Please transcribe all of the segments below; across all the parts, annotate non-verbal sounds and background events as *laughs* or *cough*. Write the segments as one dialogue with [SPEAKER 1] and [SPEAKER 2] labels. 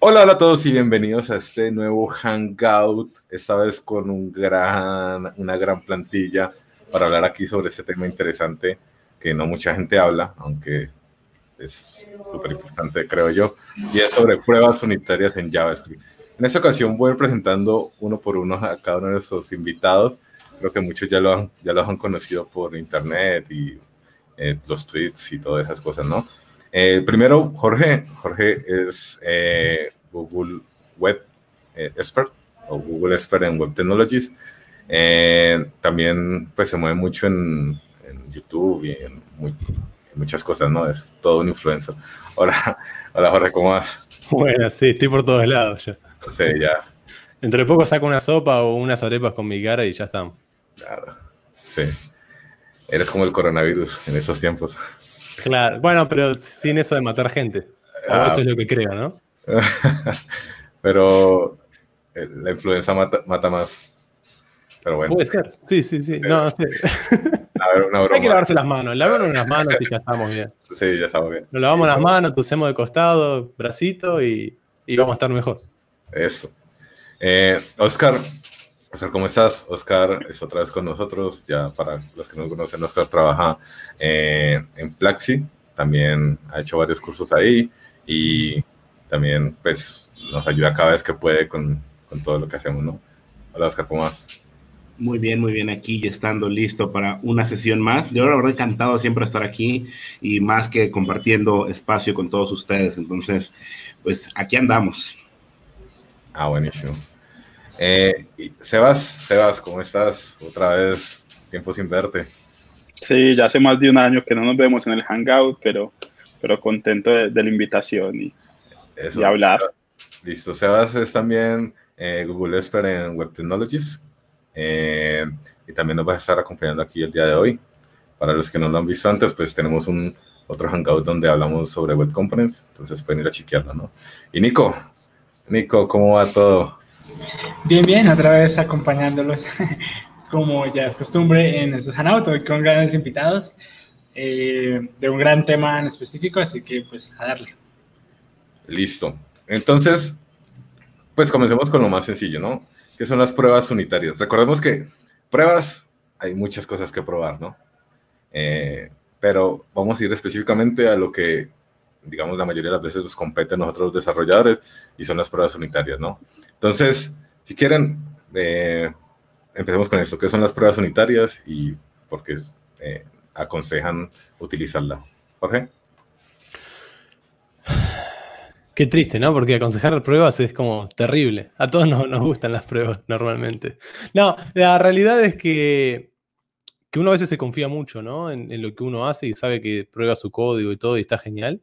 [SPEAKER 1] Hola, hola a todos y bienvenidos a este nuevo Hangout, esta vez con un gran, una gran plantilla para hablar aquí sobre este tema interesante que no mucha gente habla, aunque es súper importante, creo yo, y es sobre pruebas unitarias en JavaScript. En esta ocasión voy a ir presentando uno por uno a cada uno de nuestros invitados. Creo que muchos ya lo han, ya los han conocido por internet y eh, los tweets y todas esas cosas, ¿no? Eh, primero, Jorge. Jorge es eh, Google Web eh, Expert o Google Expert en Web Technologies. también pues se mueve mucho en, YouTube y en, muchas cosas, ¿no? Es todo un influencer. Hola, *laughs* hola Jorge, ¿cómo vas?
[SPEAKER 2] Bueno, sí, estoy por todos lados ya.
[SPEAKER 1] Sí, ya.
[SPEAKER 2] Entre poco saco una sopa o unas arepas con mi cara y ya estamos.
[SPEAKER 1] Claro, sí. Eres como el coronavirus en esos tiempos.
[SPEAKER 2] Claro, bueno, pero sin eso de matar gente. Ah. eso es lo que creo, ¿no? *laughs*
[SPEAKER 1] pero eh, la influenza mata, más. Pero bueno.
[SPEAKER 2] Puede ser, sí, sí, sí. No, sí. *laughs* A ver, una broma. Hay que lavarse las manos. Lavarnos las manos y ya estamos bien.
[SPEAKER 1] Sí, ya estamos bien.
[SPEAKER 2] Nos lavamos las manos, tosemos de costado, bracito y, y vamos a estar mejor.
[SPEAKER 1] Eso. Eh, Oscar, Oscar, ¿cómo estás? Oscar es otra vez con nosotros. Ya para los que no conocen, Oscar trabaja eh, en Plaxi. También ha hecho varios cursos ahí y también pues nos ayuda cada vez que puede con, con todo lo que hacemos, ¿no? Hola Oscar, ¿cómo vas?
[SPEAKER 3] Muy bien, muy bien aquí y estando listo para una sesión más. Yo la verdad encantado siempre estar aquí y más que compartiendo espacio con todos ustedes. Entonces, pues aquí andamos.
[SPEAKER 1] Ah, buenísimo. Eh, Sebas, Sebas, ¿cómo estás? Otra vez, tiempo sin verte.
[SPEAKER 4] Sí, ya hace más de un año que no nos vemos en el Hangout, pero, pero contento de, la invitación y, hablar.
[SPEAKER 1] Listo, Sebas es también eh, Google Expert en Web Technologies eh, y también nos va a estar acompañando aquí el día de hoy. Para los que no lo han visto antes, pues tenemos un otro Hangout donde hablamos sobre Web Components, entonces pueden ir a chequearlo, ¿no? Y Nico, Nico, ¿cómo va todo?
[SPEAKER 5] Bien, bien, otra vez acompañándolos, *laughs* como ya es costumbre en estos Hangout, con grandes invitados eh, de un gran tema en específico, así que pues a darle.
[SPEAKER 1] Listo. Entonces, pues comencemos con lo más sencillo, ¿no? Que son las pruebas unitarias. Recordemos que pruebas, hay muchas cosas que probar, ¿no? Eh, pero vamos a ir específicamente a lo que digamos, la mayoría de las veces nos competen nosotros los desarrolladores y son las pruebas unitarias, ¿no? Entonces, si quieren, eh, empecemos con esto. ¿Qué son las pruebas unitarias y por qué eh, aconsejan utilizarla? Jorge.
[SPEAKER 2] Qué triste, ¿no? Porque aconsejar pruebas es como terrible. A todos nos, nos gustan las pruebas normalmente. No, la realidad es que que uno a veces se confía mucho ¿no? en, en, lo que uno hace y sabe que prueba su código y todo y está genial.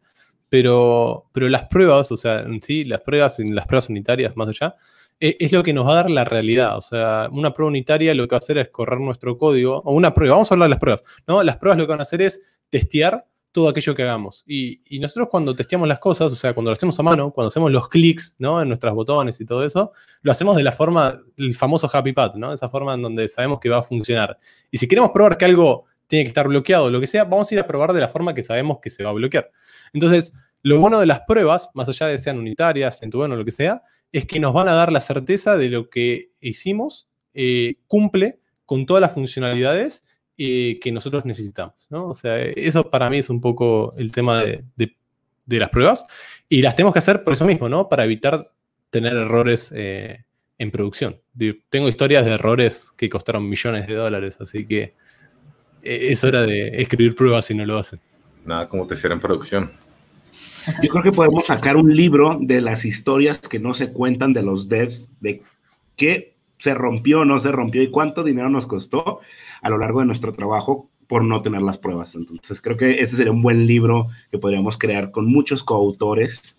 [SPEAKER 2] Pero, pero las pruebas, o sea, en sí, las pruebas, en las pruebas unitarias más allá, e, es, lo que nos va a dar la realidad. O sea, una prueba unitaria lo que va a hacer es correr nuestro código, o una prueba, vamos a hablar de las pruebas, ¿no? Las pruebas lo que van a hacer es testear todo aquello que hagamos. Y, y, nosotros cuando testeamos las cosas, o sea, cuando lo hacemos a mano, cuando hacemos los clics, ¿no? En nuestros botones y todo eso, lo hacemos de la forma, el famoso happy path, ¿no? Esa forma en donde sabemos que va a funcionar. Y si queremos probar que algo tiene que estar bloqueado lo que sea, vamos a ir a probar de la forma que sabemos que se va a bloquear. Entonces, lo bueno de las pruebas, más allá de sean unitarias, en tu bueno, lo que sea, es que nos van a dar la certeza de lo que hicimos eh, cumple con todas las funcionalidades eh, que nosotros necesitamos. ¿no? O sea, eso para mí es un poco el tema de, las pruebas. Y las tenemos que hacer por eso mismo, ¿no? Para evitar tener errores eh, en producción. Tengo historias de errores que costaron millones de dólares, así que es hora de escribir pruebas si no lo hacen.
[SPEAKER 1] Nada como te en producción.
[SPEAKER 3] Yo creo que podemos sacar un libro de las historias que no se cuentan de los devs, de qué se rompió o no se rompió y cuánto dinero nos costó a lo largo de nuestro trabajo por no tener las pruebas. Entonces creo que este sería un buen libro que podríamos crear con muchos coautores.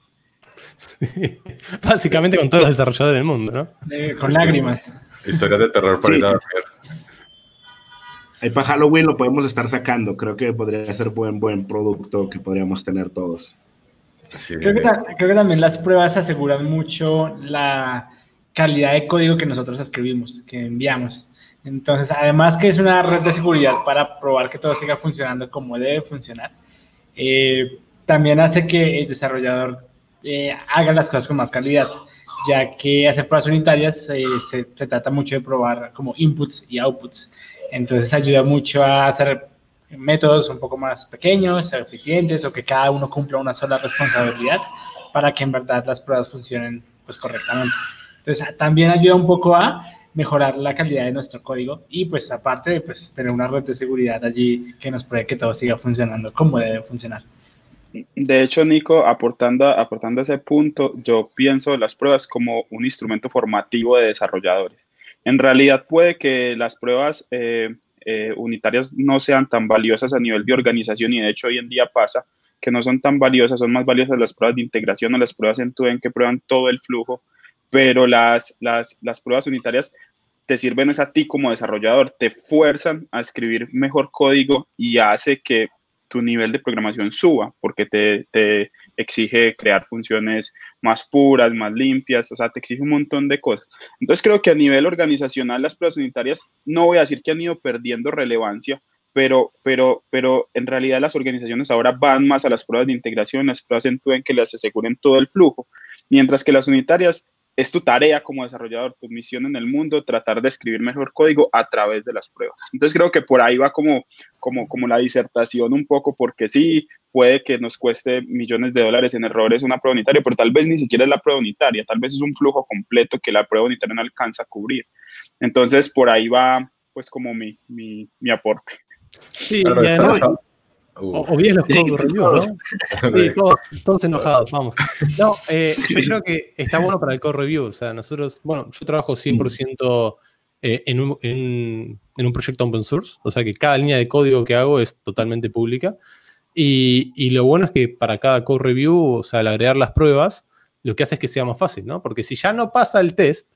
[SPEAKER 3] *laughs*
[SPEAKER 2] Básicamente con todos los desarrolladores del mundo,
[SPEAKER 5] ¿no? con lágrimas.
[SPEAKER 1] Historias de terror para ir a
[SPEAKER 3] Ahí para Halloween lo podemos estar sacando. Creo que podría ser buen, buen producto que podríamos tener todos.
[SPEAKER 5] creo, que, también las pruebas aseguran mucho la calidad de código que nosotros escribimos, que enviamos. Entonces, además que es una red de seguridad para probar que todo siga funcionando como debe funcionar, eh, también hace que el desarrollador eh, hagan las cosas con más calidad, ya que hacer pruebas unitarias eh, se, se, trata mucho de probar como inputs y outputs. Entonces ayuda mucho a hacer métodos un poco más pequeños, eficientes o que cada uno cumpla una sola responsabilidad para que en verdad las pruebas funcionen pues correctamente. Entonces también ayuda un poco a mejorar la calidad de nuestro código y pues aparte pues, tener una red de seguridad allí que nos pruebe que todo siga funcionando como debe funcionar.
[SPEAKER 4] De hecho, Nico, aportando, aportando ese punto, yo pienso las pruebas como un instrumento formativo de desarrolladores. En realidad puede que las pruebas eh, eh, unitarias no sean tan valiosas a nivel de organización y de hecho hoy en día pasa que no son tan valiosas, son más valiosas las pruebas de integración o las pruebas en tu en que prueban todo el flujo pero las, las, las pruebas unitarias te sirven a ti como desarrollador, te fuerzan a escribir mejor código y hace que tu nivel de programación suba, porque te, te, exige crear funciones más puras, más limpias, o sea, te exige un montón de cosas. Entonces creo que a nivel organizacional las pruebas unitarias, no voy a decir que han ido perdiendo relevancia, pero, pero, pero en realidad las organizaciones ahora van más a las pruebas de integración, las pruebas en que les aseguren todo el flujo, mientras que las unitarias es tu tarea como desarrollador, tu misión en el mundo, tratar de escribir mejor código a través de las pruebas. Entonces creo que por ahí va como, como, como la disertación un poco, porque sí, puede que nos cueste millones de dólares en errores una prueba unitaria, pero tal vez ni siquiera es la prueba unitaria, tal vez es un flujo completo que la prueba unitaria no alcanza a cubrir. Entonces por ahí va pues como mi, mi, mi aporte.
[SPEAKER 2] Sí, o, bien los code reviews, ¿no? *laughs* Sí, todos, enojados, vamos. No, eh, *laughs* yo creo que está bueno para el code review. O sea, nosotros, bueno, yo trabajo 100% eh, en, un, en, un proyecto open source. O sea, que cada línea de código que hago es totalmente pública. Y, y, lo bueno es que para cada code review, o sea, al agregar las pruebas, lo que hace es que sea más fácil, ¿no? Porque si ya no pasa el test,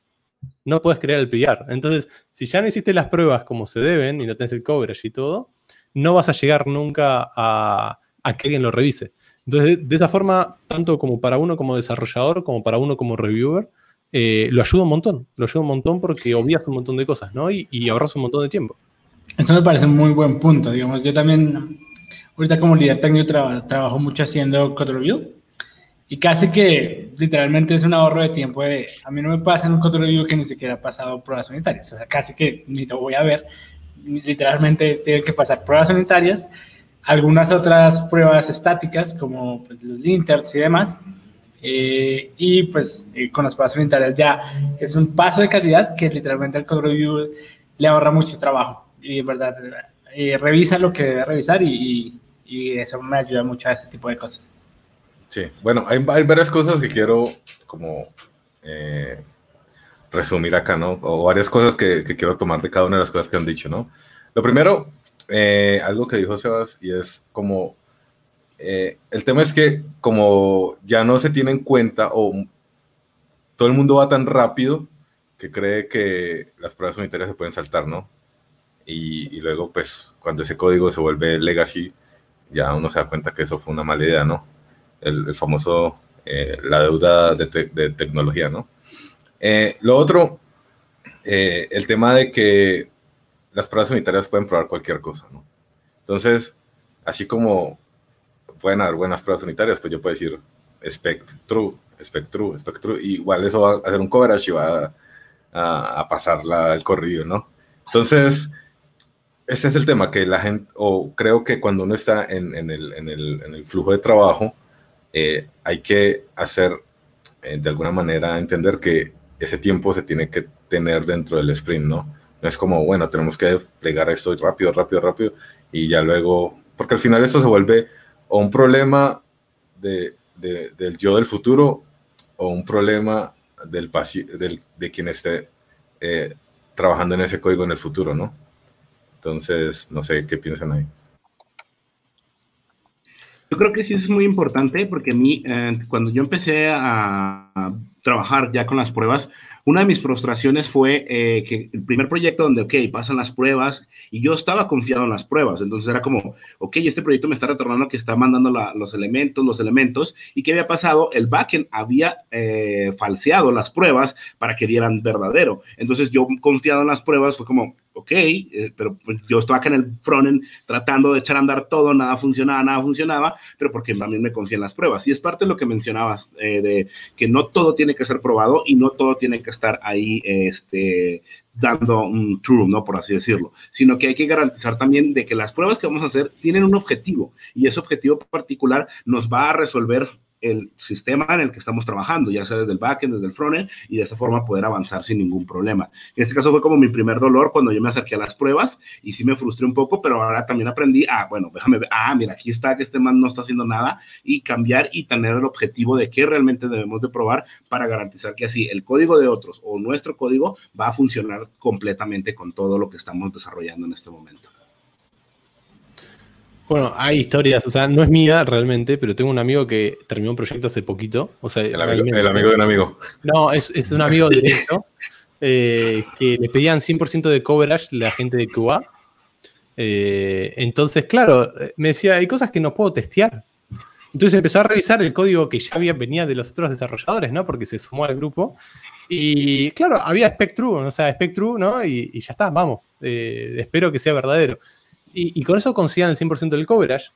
[SPEAKER 2] no puedes crear el PR. Entonces, si ya no hiciste las pruebas como se deben y no tenés el coverage y todo, no vas a llegar nunca a, que alguien lo revise. Entonces, de, esa forma, tanto como para uno como desarrollador, como para uno como reviewer, eh, lo ayuda un montón. Lo ayuda un montón porque obvias un montón de cosas, ¿no? Y, ahorras un montón de tiempo.
[SPEAKER 5] Eso me parece un muy buen punto. Digamos, yo también, ahorita como líder técnico, trabajo mucho haciendo code review. Y casi que literalmente es un ahorro de tiempo. De, a mí no me pasa en un code review que ni siquiera ha pasado pruebas unitarias. O sea, casi que ni lo voy a ver literalmente tienen que pasar pruebas unitarias, algunas otras pruebas estáticas como pues, los linters y demás. Eh, y pues eh, con las pruebas unitarias ya es un paso de calidad que literalmente el code review le ahorra mucho trabajo y en verdad eh, revisa lo que debe revisar y, y, eso me ayuda mucho a este tipo de cosas.
[SPEAKER 1] Sí, bueno, hay, hay varias cosas que quiero como resumir acá, ¿no? O varias cosas que, quiero tomar de cada una de las cosas que han dicho, ¿no? Lo primero, eh, algo que dijo Sebas, y es como, eh, el tema es que como ya no se tiene en cuenta o todo el mundo va tan rápido que cree que las pruebas unitarias se pueden saltar, ¿no? Y, luego, pues, cuando ese código se vuelve legacy, ya uno se da cuenta que eso fue una mala idea, ¿no? El, famoso, eh, la deuda de, de tecnología, ¿no? Eh, lo otro, eh, el tema de que las pruebas unitarias pueden probar cualquier cosa, ¿no? Entonces, así como pueden haber buenas pruebas unitarias, pues yo puedo decir expect true, expect true, expect true, igual eso va a hacer un coverage y va a, a pasarla al corrido, ¿no? Entonces, ese es el tema, que la gente, o creo que cuando uno está en el, flujo de trabajo, eh, hay que hacer, de alguna manera, entender que ese tiempo se tiene que tener dentro del sprint, ¿no? No es como, bueno, tenemos que plegar esto rápido, rápido, rápido, y ya luego, porque al final esto se vuelve o un problema de, del yo del futuro o un problema del, del de quien esté eh, trabajando en ese código en el futuro, ¿no? Entonces, no sé qué piensan ahí.
[SPEAKER 3] Yo creo que sí es muy importante porque a mí, eh, cuando yo empecé a, trabajar ya con las pruebas, una de mis frustraciones fue eh, que el primer proyecto donde, ok, pasan las pruebas y yo estaba confiado en las pruebas, entonces era como, ok, este proyecto me está retornando que está mandando los elementos, los elementos, y ¿qué había pasado? El backend había eh, falseado las pruebas para que dieran verdadero. Entonces yo confiado en las pruebas fue como, ok, eh, pero pues, yo estaba acá en el frontend tratando de echar a andar todo, nada funcionaba, nada funcionaba, pero porque también me confía en las pruebas. Y es parte de lo que mencionabas, eh, de que no todo tiene que ser probado y no todo tiene que estar ahí este, dando un true, ¿no? Por así decirlo, sino que hay que garantizar también de que las pruebas que vamos a hacer tienen un objetivo y ese objetivo particular nos va a resolver el sistema en el que estamos trabajando, ya sea desde el backend, desde el frontend, y de esta forma poder avanzar sin ningún problema. En este caso fue como mi primer dolor cuando yo me acerqué a las pruebas y sí me frustré un poco, pero ahora también aprendí, ah, bueno, déjame ver, ah, mira, aquí está que este man no está haciendo nada y cambiar y tener el objetivo de qué realmente debemos de probar para garantizar que así el código de otros o nuestro código va a funcionar completamente con todo lo que estamos desarrollando en este momento.
[SPEAKER 2] Bueno, hay historias, o sea, no es mía realmente, pero tengo un amigo que terminó un proyecto hace poquito. O sea,
[SPEAKER 1] el, amigo, de un amigo.
[SPEAKER 2] No, es, un amigo directo eh, que le pedían 100% de coverage la gente de QA. Eh, entonces, claro, me decía, hay cosas que no puedo testear. Entonces empezó a revisar el código que ya había, venía de los otros desarrolladores, ¿no? Porque se sumó al grupo. Y claro, había Spectru, o sea, Spectru, ¿no? Y, ya está, vamos. Eh, espero que sea verdadero. Y, con eso conseguían el 100% del coverage.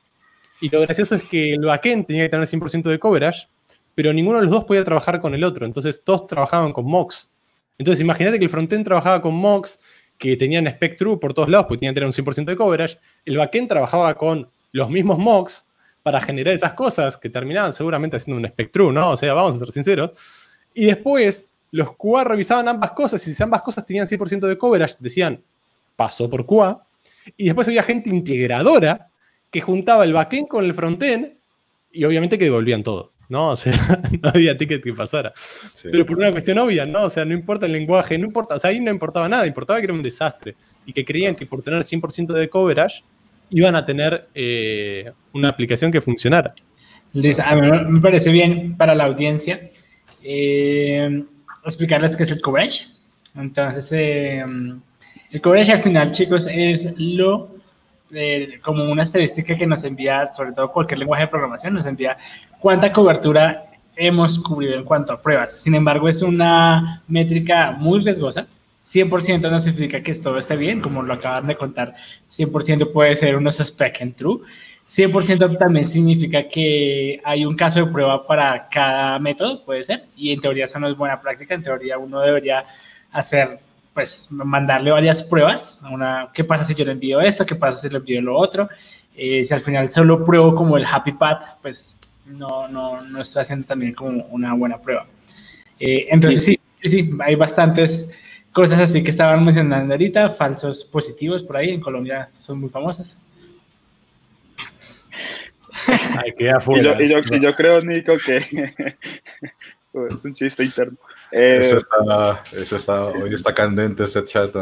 [SPEAKER 2] Y lo gracioso es que el backend tenía que tener el 100% de coverage, pero ninguno de los dos podía trabajar con el otro. Entonces todos trabajaban con mocks. Entonces imagínate que el frontend trabajaba con mocks que tenían Spectru por todos lados, porque tenían que tener un 100% de coverage. El backend trabajaba con los mismos mocks para generar esas cosas que terminaban seguramente haciendo un Spectru, ¿no? O sea, vamos a ser sinceros. Y después los QA revisaban ambas cosas y si ambas cosas tenían 100% de coverage, decían, pasó por QA. Y después había gente integradora que juntaba el backend con el frontend y obviamente que devolvían todo. ¿no? O sea, *laughs* no había ticket que pasara. Pero por una cuestión obvia, ¿no? O sea, no importa el lenguaje, no importa, o sea, ahí no importaba nada, importaba que era un desastre y que creían que por tener 100% de coverage iban a tener eh, una aplicación que funcionara.
[SPEAKER 5] a mí me parece bien para la audiencia eh, explicarles qué es el coverage. Entonces, eh, el coverage al final, chicos, es lo eh, como una estadística que nos envía, sobre todo cualquier lenguaje de programación, nos envía cuánta cobertura hemos cubrido en cuanto a pruebas. Sin embargo, es una métrica muy riesgosa. 100% no significa que todo esté bien, como lo acaban de contar. 100% puede ser unos spec and true. 100% también significa que hay un caso de prueba para cada método, puede ser, y en teoría eso no es buena práctica. En teoría uno debería hacer pues mandarle varias pruebas. Una, ¿Qué pasa si yo le envío esto? ¿Qué pasa si le envío lo otro? Eh, si al final solo pruebo como el happy path, pues no, no, no estoy haciendo también como una buena prueba. Eh, entonces sí. sí, sí, hay bastantes cosas así que estaban mencionando ahorita, falsos positivos por ahí, en Colombia son muy famosas.
[SPEAKER 4] Ay, queda y, yo, y, yo, y yo creo, Nico, que *laughs* es un chiste interno.
[SPEAKER 1] Eh, eso, está, eso está, hoy está candente este chat,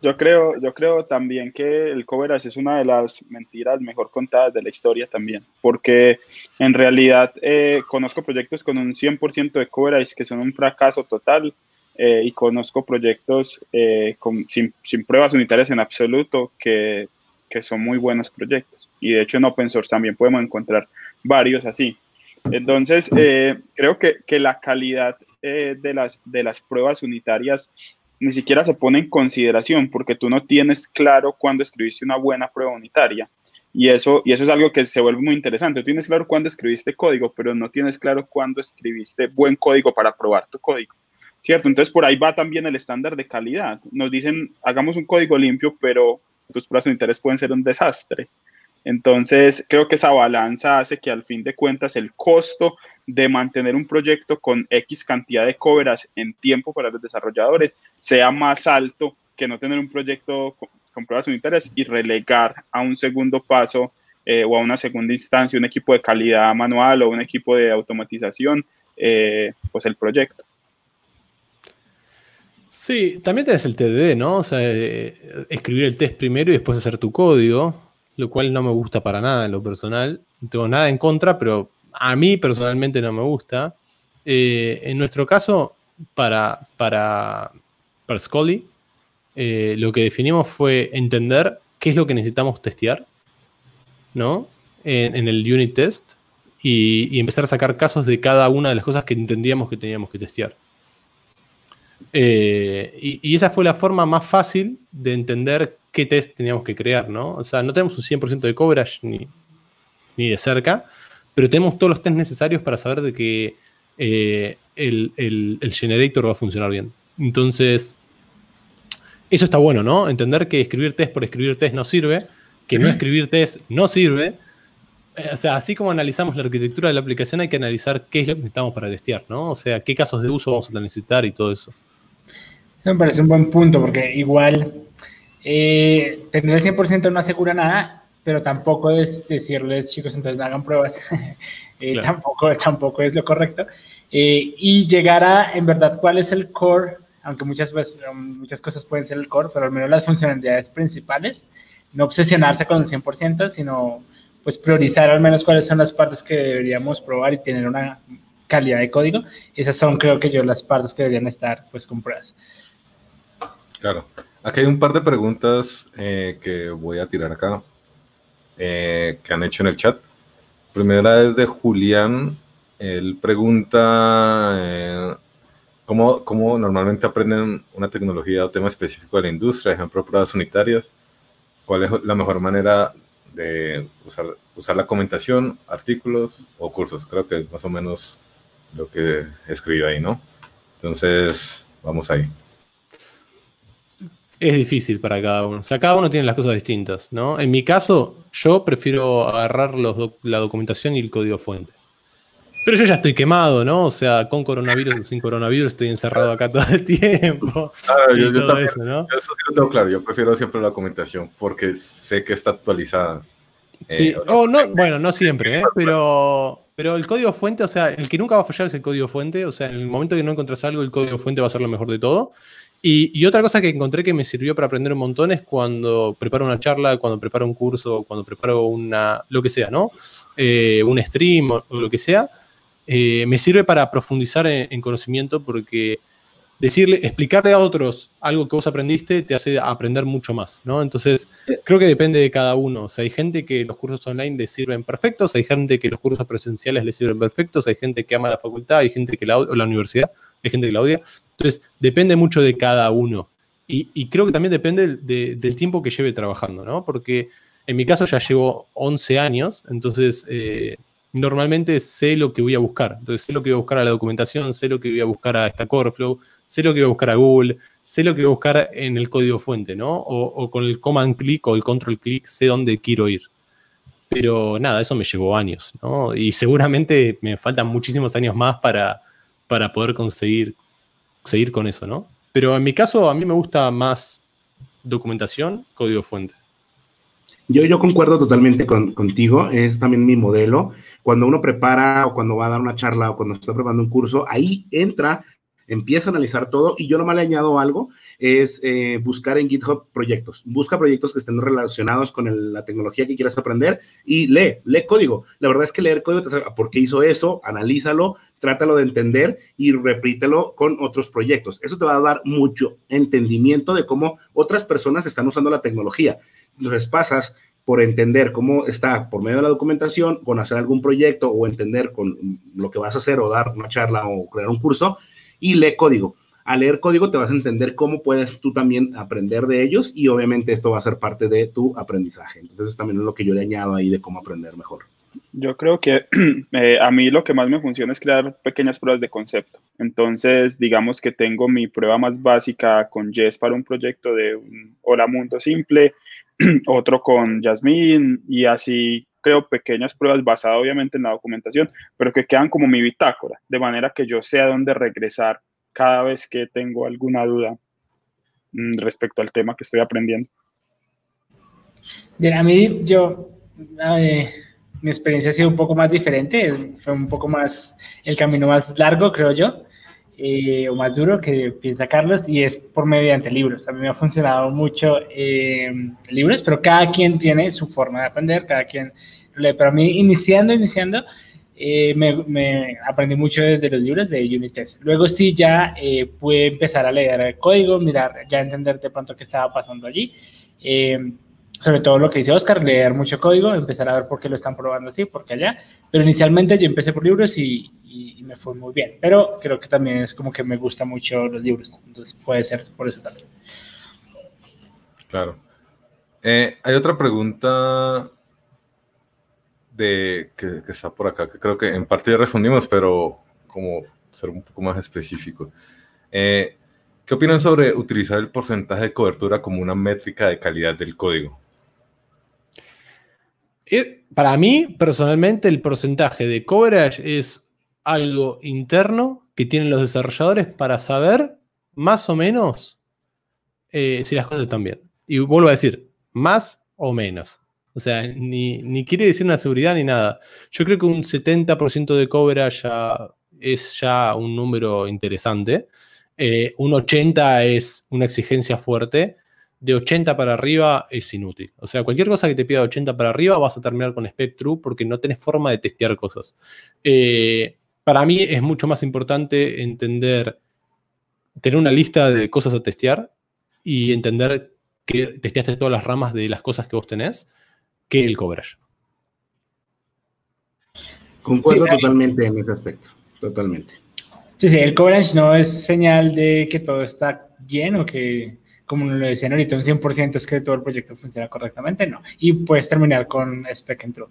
[SPEAKER 4] Yo creo, yo creo también que el coverage es una de las mentiras mejor contadas de la historia también, porque en realidad eh, conozco proyectos con un 100% de coverage que son un fracaso total eh, y conozco proyectos con, sin, sin, pruebas unitarias en absoluto que, que son muy buenos proyectos. Y de hecho en open source también podemos encontrar varios así. Entonces, creo que, que, la calidad eh, de, las, de las pruebas unitarias ni siquiera se pone en consideración porque tú no tienes claro cuándo escribiste una buena prueba unitaria. Y eso, y eso es algo que se vuelve muy interesante. Tú tienes claro cuándo escribiste código, pero no tienes claro cuándo escribiste buen código para probar tu código. ¿Cierto? Entonces por ahí va también el estándar de calidad. Nos dicen, hagamos un código limpio, pero tus pruebas unitarias pueden ser un desastre. Entonces, creo que esa balanza hace que al fin de cuentas el costo de mantener un proyecto con X cantidad de coverage en tiempo para los desarrolladores sea más alto que no tener un proyecto con, pruebas unitarias y relegar a un segundo paso eh, o a una segunda instancia un equipo de calidad manual o un equipo de automatización, eh, pues el proyecto.
[SPEAKER 2] Sí, también tienes el TDD, ¿no? O sea, eh, escribir el test primero y después hacer tu código lo cual no me gusta para nada en lo personal. No tengo nada en contra, pero a mí personalmente no me gusta. Eh, en nuestro caso, para, para, para Scully, eh, lo que definimos fue entender qué es lo que necesitamos testear, ¿no? En, el unit test y, empezar a sacar casos de cada una de las cosas que entendíamos que teníamos que testear. Eh, y, esa fue la forma más fácil de entender qué test teníamos que crear, ¿no? O sea, no tenemos un 100% de coverage ni, ni, de cerca, pero tenemos todos los tests necesarios para saber de que eh, el, el, generator va a funcionar bien. Entonces, eso está bueno, ¿no? Entender que escribir test por escribir test no sirve, que no escribir test no sirve. O sea, así como analizamos la arquitectura de la aplicación, hay que analizar qué es lo que necesitamos para testear, ¿no? O sea, qué casos de uso vamos a necesitar y todo eso.
[SPEAKER 5] Eso me parece un buen punto, porque igual eh, tener el 100% no asegura nada, pero tampoco es decirles, chicos, entonces hagan pruebas. *laughs* Eh, tampoco, tampoco es lo correcto. Eh, y llegar a, en verdad, cuál es el core, aunque muchas, veces, muchas cosas pueden ser el core, pero al menos las funcionalidades principales, no obsesionarse con el 100%, sino pues priorizar al menos cuáles son las partes que deberíamos probar y tener una calidad de código. Esas son, creo que yo, las partes que deberían estar pues compradas.
[SPEAKER 1] Claro. Aquí hay un par de preguntas eh, que voy a tirar acá, eh, que han hecho en el chat. Primera es de Julián. Él pregunta eh, ¿cómo, ¿cómo, normalmente aprenden una tecnología o tema específico de la industria, ejemplo, pruebas unitarias. ¿Cuál es la mejor manera de usar, usar la comentación, artículos o cursos? Creo que es más o menos lo que escribió ahí, ¿no? Entonces, vamos ahí
[SPEAKER 2] es difícil para cada uno. O sea, cada uno tiene las cosas distintas, ¿no? En mi caso, yo prefiero agarrar la documentación y el código fuente. Pero yo ya estoy quemado, ¿no? O sea, con coronavirus o sin coronavirus estoy encerrado acá todo el *laughs* tiempo.
[SPEAKER 1] Claro, yo, yo, también, ¿no? yo, yo tengo claro, yo prefiero siempre la documentación porque sé que está actualizada.
[SPEAKER 2] Sí, eh, o no, bueno, no siempre, ¿eh? pero, pero el código fuente, o sea, el que nunca va a fallar es el código fuente, o sea, en el momento que no encuentras algo, el código fuente va a ser lo mejor de todo. Y, otra cosa que encontré que me sirvió para aprender un montón es cuando preparo una charla, cuando preparo un curso, cuando preparo una, lo que sea, ¿no? Eh, un stream o, lo que sea, eh, me sirve para profundizar en, conocimiento porque decirle, explicarle a otros algo que vos aprendiste te hace aprender mucho más, ¿no? Entonces, creo que depende de cada uno. O sea, hay gente que los cursos online les sirven perfectos, hay gente que los cursos presenciales les sirven perfectos, hay gente que ama la facultad, hay gente que la, universidad, hay gente que la odia. Entonces, depende mucho de cada uno. Y, creo que también depende del tiempo que lleve trabajando, ¿no? Porque en mi caso ya llevo 11 años, entonces eh, normalmente sé lo que voy a buscar. Entonces, sé lo que voy a buscar a la documentación, sé lo que voy a buscar a Stack Overflow, sé lo que voy a buscar a Google, sé lo que voy a buscar en el código fuente, ¿no? O, o con el command click o el control click, sé dónde quiero ir. Pero nada, eso me llevó años, ¿no? Y seguramente me faltan muchísimos años más para, para poder conseguir seguir con eso, ¿no? Pero en mi caso, a mí me gusta más documentación, código fuente.
[SPEAKER 3] Yo, yo concuerdo totalmente contigo, es también mi modelo. Cuando uno prepara o cuando va a dar una charla o cuando está preparando un curso, ahí entra, empieza a analizar todo y yo nomás le añado algo, es eh, buscar en GitHub proyectos. Busca proyectos que estén relacionados con la tecnología que quieras aprender y lee, lee código. La verdad es que leer código, te ¿por qué hizo eso? Analízalo, trátalo de entender y repítelo con otros proyectos. Eso te va a dar mucho entendimiento de cómo otras personas están usando la tecnología. Entonces pasas por entender cómo está por medio de la documentación, con hacer algún proyecto o entender con lo que vas a hacer o dar una charla o crear un curso y lee código. Al leer código te vas a entender cómo puedes tú también aprender de ellos y obviamente esto va a ser parte de tu aprendizaje. Entonces eso también es lo que yo le añado ahí de cómo aprender mejor.
[SPEAKER 4] Yo creo que *clears throat* eh, a mí lo que más me funciona es crear pequeñas pruebas de concepto. Entonces, digamos que tengo mi prueba más básica con Jess para un proyecto de un Hola Mundo Simple, *clears throat* otro con Jasmine y así creo pequeñas pruebas basadas obviamente en la documentación, pero que quedan como mi bitácora, de manera que yo sé a dónde regresar cada vez que tengo alguna duda mm, respecto al tema que estoy aprendiendo.
[SPEAKER 5] Bien, a mí yo... mi experiencia ha sido un poco más diferente, fue un poco más, el camino más largo, creo yo, eh, o más duro que piensa Carlos, y es por mediante libros. A mí me ha funcionado mucho eh, libros, pero cada quien tiene su forma de aprender, cada quien lee. Pero a mí, iniciando, iniciando, eh, me, aprendí mucho desde los libros de unit test. Luego sí ya pude empezar a leer el código, mirar, ya entender de pronto qué estaba pasando allí sobre todo lo que dice Oscar, leer mucho código, empezar a ver por qué lo están probando así, por qué allá. Pero inicialmente yo empecé por libros y, y, me fue muy bien. Pero creo que también es como que me gustan mucho los libros, entonces puede ser por eso también.
[SPEAKER 1] Claro. Eh, hay otra pregunta de, que, está por acá, que creo que en parte ya respondimos, pero como ser un poco más específico. Eh, ¿Qué opinan sobre utilizar el porcentaje de cobertura como una métrica de calidad del código?
[SPEAKER 2] Eh, para mí, personalmente, el porcentaje de coverage es algo interno que tienen los desarrolladores para saber más o menos si las cosas están bien. Y vuelvo a decir, más o menos. O sea, ni, quiere decir una seguridad ni nada. Yo creo que un 70% de coverage ya es ya un número interesante. Eh, un 80 es una exigencia fuerte. De 80 para arriba es inútil. O sea, cualquier cosa que te pida de 80 para arriba vas a terminar con Spectrum porque no tenés forma de testear cosas. Eh, para mí es mucho más importante entender, tener una lista de cosas a testear y entender que testeaste todas las ramas de las cosas que vos tenés que el coverage.
[SPEAKER 3] Concuerdo totalmente en ese aspecto, totalmente.
[SPEAKER 5] Sí, sí, el coverage no es señal de que todo está bien o que, como lo decían ahorita, un 100% es que todo el proyecto funciona correctamente, no. Y puedes terminar con spec and true.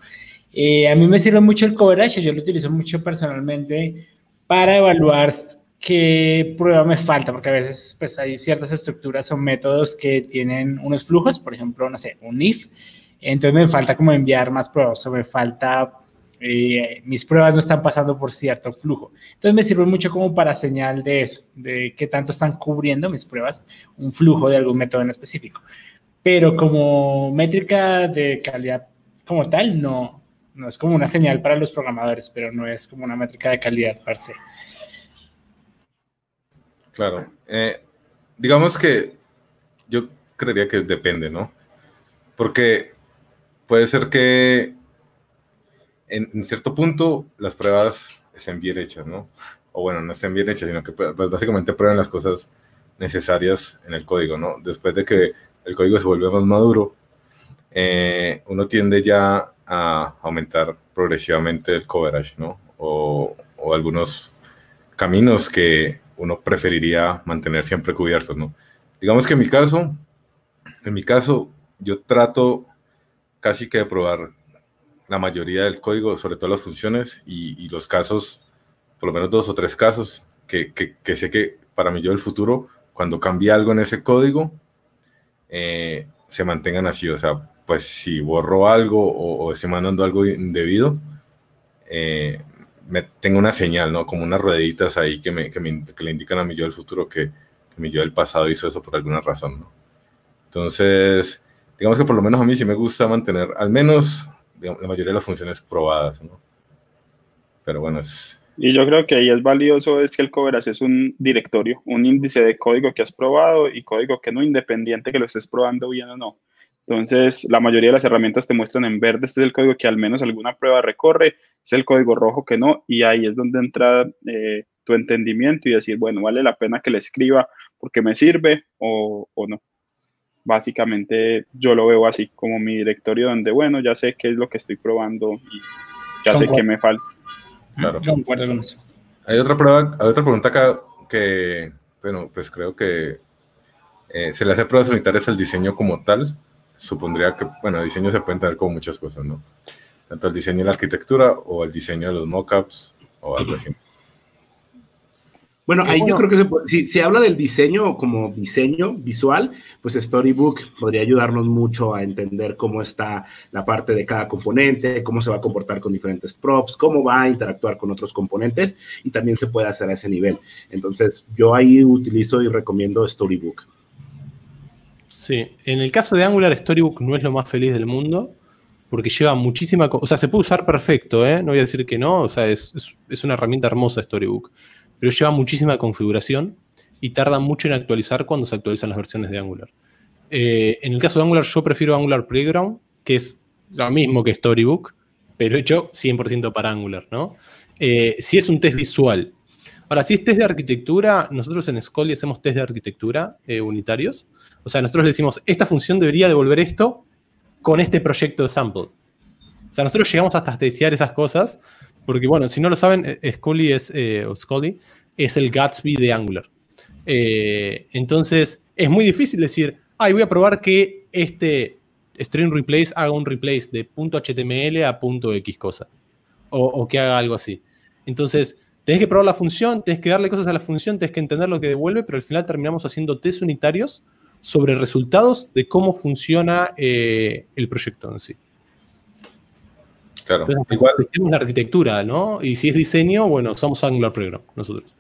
[SPEAKER 5] Eh, a mí me sirve mucho el coverage, yo lo utilizo mucho personalmente para evaluar qué prueba me falta, porque a veces pues, hay ciertas estructuras o métodos que tienen unos flujos, por ejemplo, no sé, un if, entonces me falta como enviar más pruebas, o me falta, eh, mis pruebas no están pasando por cierto flujo. Entonces me sirve mucho como para señal de eso, de qué tanto están cubriendo mis pruebas un flujo de algún método en específico. Pero como métrica de calidad como tal, no, no es como una señal para los programadores, pero no es como una métrica de calidad per se.
[SPEAKER 1] Claro. Eh, digamos que yo creería que depende, ¿no? Porque puede ser que en, cierto punto las pruebas estén bien hechas, ¿no? O bueno, no estén bien hechas, sino que pues, básicamente prueben las cosas necesarias en el código, ¿no? Después de que el código se vuelve más maduro, eh, uno tiende ya a aumentar progresivamente el coverage, ¿no? O, o algunos caminos que uno preferiría mantener siempre cubiertos, ¿no? Digamos que en mi caso, en mi caso, yo trato casi que de probar la mayoría del código, sobre todo las funciones y, los casos, por lo menos dos o tres casos, que, que, sé que para mí yo el futuro, cuando cambie algo en ese código, eh, se mantengan así. O sea, pues si borro algo o, o estoy mandando algo indebido, eh, me, tengo una señal, ¿no? Como unas rueditas ahí que, me, que, me, que le indican a mi yo del futuro que, que, mi yo del pasado hizo eso por alguna razón, ¿no? Entonces, digamos que por lo menos a mí sí me gusta mantener al menos la mayoría de las funciones probadas, ¿no? Pero bueno, es...
[SPEAKER 4] Y yo creo que ahí es valioso es que el coverage es un directorio, un índice de código que has probado y código que no independiente que lo estés probando bien o no. Entonces, la mayoría de las herramientas te muestran en verde, este es el código que al menos alguna prueba recorre, es el código rojo que no, y ahí es donde entra eh, tu entendimiento y decir, bueno, vale la pena que le escriba porque me sirve o, no. Básicamente yo lo veo así, como mi directorio donde, bueno, ya sé qué es lo que estoy probando y ya sé qué me falta.
[SPEAKER 1] Claro. Hay otra, prueba, hay otra pregunta acá que, bueno, pues creo que eh, se le hace pruebas unitarias al diseño como tal. Supondría que, bueno, el diseño se puede entender como muchas cosas, ¿no? tanto el diseño de la arquitectura o el diseño de los mockups o algo así.
[SPEAKER 3] Bueno, ahí yo creo que si se habla del diseño como diseño visual, pues Storybook podría ayudarnos mucho a entender cómo está la parte de cada componente, cómo se va a comportar con diferentes props, cómo va a interactuar con otros componentes y también se puede hacer a ese nivel. Entonces, yo ahí utilizo y recomiendo Storybook.
[SPEAKER 2] Sí, en el caso de Angular, Storybook no es lo más feliz del mundo porque lleva muchísima, o sea, se puede usar perfecto, ¿eh? no voy a decir que no, o sea, es, una herramienta hermosa Storybook, pero lleva muchísima configuración y tarda mucho en actualizar cuando se actualizan las versiones de Angular. Eh, en el caso de Angular, yo prefiero Angular Playground, que es lo mismo que Storybook, pero hecho 100% para Angular, ¿no? Eh, si es un test visual. Ahora, si es test de arquitectura, nosotros en Scully hacemos test de arquitectura unitarios. O sea, nosotros decimos, esta función debería devolver esto con este proyecto de sample. O sea, nosotros llegamos hasta testear esas cosas, porque bueno, si no lo saben, eh, Scully es, eh, Scully es el Gatsby de Angular. Eh, entonces, es muy difícil decir, ay, voy a probar que este string replace haga un replace de .html a .x cosa. O, o, que haga algo así. Entonces, tenés que probar la función, tenés que darle cosas a la función, tenés que entender lo que devuelve, pero al final terminamos haciendo test unitarios sobre resultados de cómo funciona el proyecto en sí.
[SPEAKER 1] Claro.
[SPEAKER 2] igual tenemos la arquitectura, ¿no? Y si es diseño, bueno, somos Angular Program nosotros.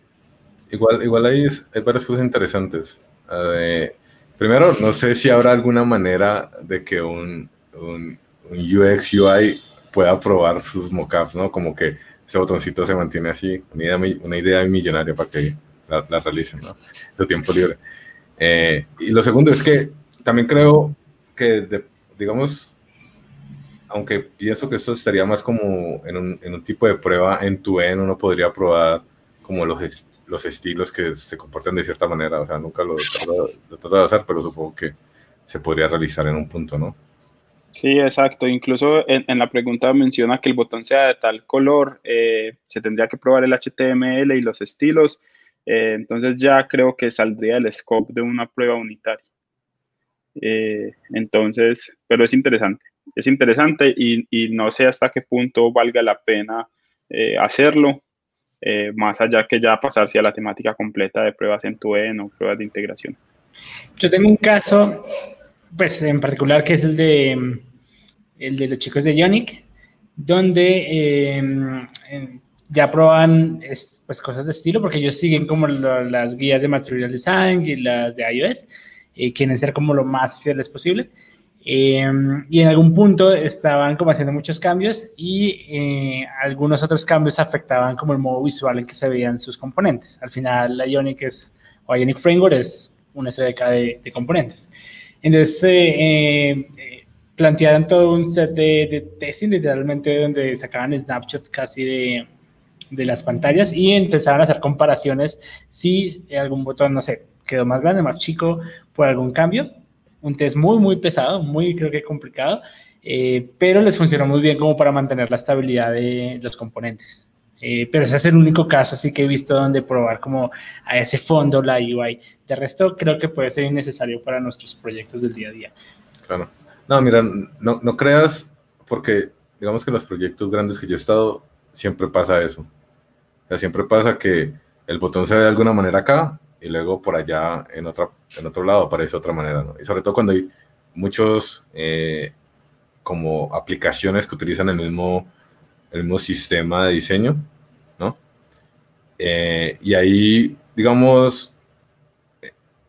[SPEAKER 1] Igual, igual hay, hay varias cosas interesantes. Eh, primero, no sé si habrá alguna manera de que un, un, UX UI pueda probar sus mockups, ¿no? Como que ese botoncito se mantiene así, una idea, una idea millonaria para que la, la realicen, ¿no? Su tiempo libre. Eh, y lo segundo es que también creo que, digamos, aunque pienso que esto estaría más como en un, tipo de prueba en tu en uno podría probar como los, los estilos que se comportan de cierta manera. O sea, nunca lo, he tratado de hacer, pero supongo que se podría realizar en un punto, ¿no?
[SPEAKER 4] Sí, exacto. Incluso en, en la pregunta menciona que el botón sea de tal color, eh, se tendría que probar el HTML y los estilos. Eh, entonces ya creo que saldría el scope de una prueba unitaria. Eh, entonces, pero es interesante es interesante y, no sé hasta qué punto valga la pena eh, hacerlo, eh, más allá que ya pasarse a la temática completa de pruebas en tu en o pruebas de integración.
[SPEAKER 5] Yo tengo un caso, pues en particular, que es el de, el de los chicos de Ionic, donde em, ya prueban pues, cosas de estilo, porque ellos siguen como las guías de Material Design y las de iOS, y quieren ser como lo más fieles posible. Em, y en algún punto estaban como haciendo muchos cambios y eh, algunos otros cambios afectaban como el modo visual en que se veían sus componentes. Al final, la Ionic es, o Ionic Framework es un SDK de, componentes. Entonces, eh, eh, plantearon todo un set de, de, testing, literalmente, donde sacaban snapshots casi de, de las pantallas y empezaban a hacer comparaciones si algún botón, no sé, quedó más grande, más chico por algún cambio un test muy, muy pesado, muy creo que complicado, eh, pero les funcionó muy bien como para mantener la estabilidad de los componentes. Eh, pero ese es el único caso así que he visto donde probar como a ese fondo la UI. De resto, creo que puede ser innecesario para nuestros proyectos del día a día.
[SPEAKER 1] Claro. No, mira, no, no creas, porque digamos que en los proyectos grandes que yo he estado, siempre pasa eso. O siempre pasa que el botón se ve de alguna manera acá y luego por allá en, otra, en otro lado aparece de otra manera, ¿no? Y sobre todo cuando hay muchos eh, como aplicaciones que utilizan el mismo, el mismo sistema de diseño, ¿no? Eh, y ahí, digamos,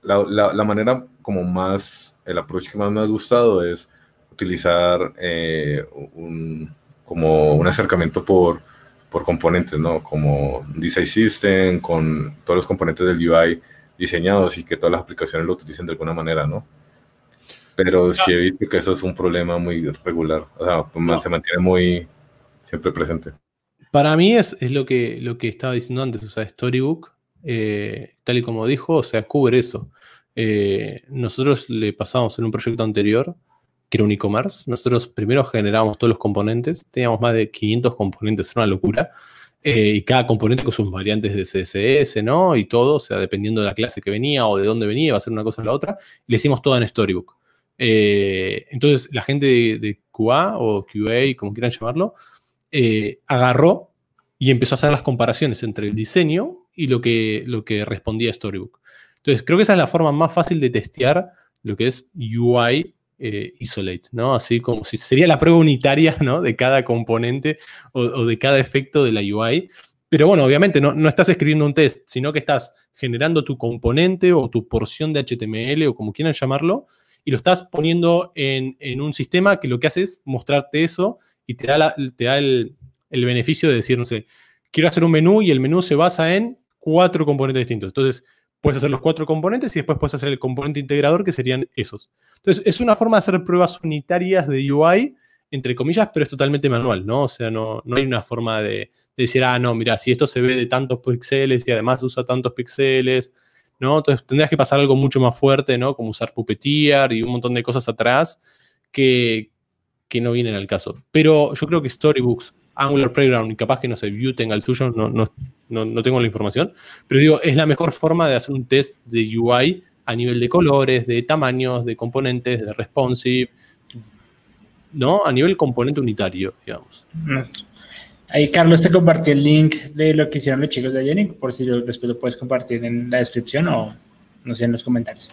[SPEAKER 1] la, la, manera como más, el approach que más me ha gustado es utilizar eh, un, como un acercamiento por por componentes, ¿no? Como Design System, con todos los componentes del UI diseñados y que todas las aplicaciones lo utilicen de alguna manera, ¿no? Pero sí he visto que eso es un problema muy regular, o sea, se mantiene muy siempre presente.
[SPEAKER 2] Para mí es, es, lo, que, lo que estaba diciendo antes, o sea, Storybook, eh, tal y como dijo, o sea, cubre eso. Eh, nosotros le pasamos en un proyecto anterior, que era un e-commerce. Nosotros primero generábamos todos los componentes, teníamos más de 500 componentes, era una locura. Eh, y cada componente con sus variantes de CSS, ¿no? Y todo, o sea, dependiendo de la clase que venía o de dónde venía, va a ser una cosa o la otra. le hicimos todo en Storybook. Eh, entonces, la gente de, QA o QA, como quieran llamarlo, eh, agarró y empezó a hacer las comparaciones entre el diseño y lo que, lo que respondía Storybook. Entonces, creo que esa es la forma más fácil de testear lo que es UI eh, isolate, ¿no? Así como si sería la prueba unitaria, *laughs* ¿no? De cada componente o, de cada efecto de la UI. Pero bueno, obviamente no, no, estás escribiendo un test, sino que estás generando tu componente o tu porción de HTML o como quieran llamarlo, y lo estás poniendo en, un sistema que lo que hace es mostrarte eso y te da, te da el, el beneficio de decir, no sé, quiero hacer un menú y el menú se basa en cuatro componentes distintos. Entonces, puedes hacer los cuatro componentes y después puedes hacer el componente integrador, que serían esos. Entonces, es una forma de hacer pruebas unitarias de UI, entre comillas, pero es totalmente manual, ¿no? O sea, no, no hay una forma de, decir, ah, no, mira, si esto se ve de tantos píxeles y además usa tantos píxeles, ¿no? Entonces, tendrías que pasar algo mucho más fuerte, ¿no? Como usar Puppeteer y un montón de cosas atrás que, que no vienen al caso. Pero yo creo que Storybooks, Angular Playground y capaz que no sé, Vue tenga el suyo, no, no, no, tengo la información, pero digo, es la mejor forma de hacer un test de UI a nivel de colores, de tamaños, de componentes, de responsive, ¿no? A nivel componente unitario, digamos.
[SPEAKER 5] Ahí Carlos te compartió el link de lo que hicieron los chicos de Jenny, por si después lo puedes compartir en la descripción o no sé, en los comentarios.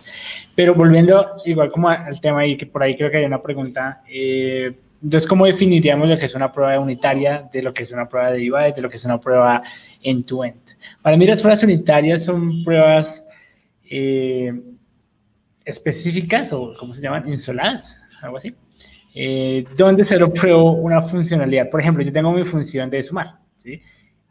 [SPEAKER 5] Pero volviendo igual como al tema ahí, que por ahí creo que hay una pregunta. Eh, entonces, ¿cómo definiríamos lo que es una prueba unitaria de lo que es una prueba de UI, de lo que es una prueba end-to-end? Para mí las pruebas unitarias son pruebas eh, específicas o, ¿cómo se llaman? Insoladas, algo así. Eh, donde lo pruebo una funcionalidad. Por ejemplo, yo tengo mi función de sumar, ¿sí?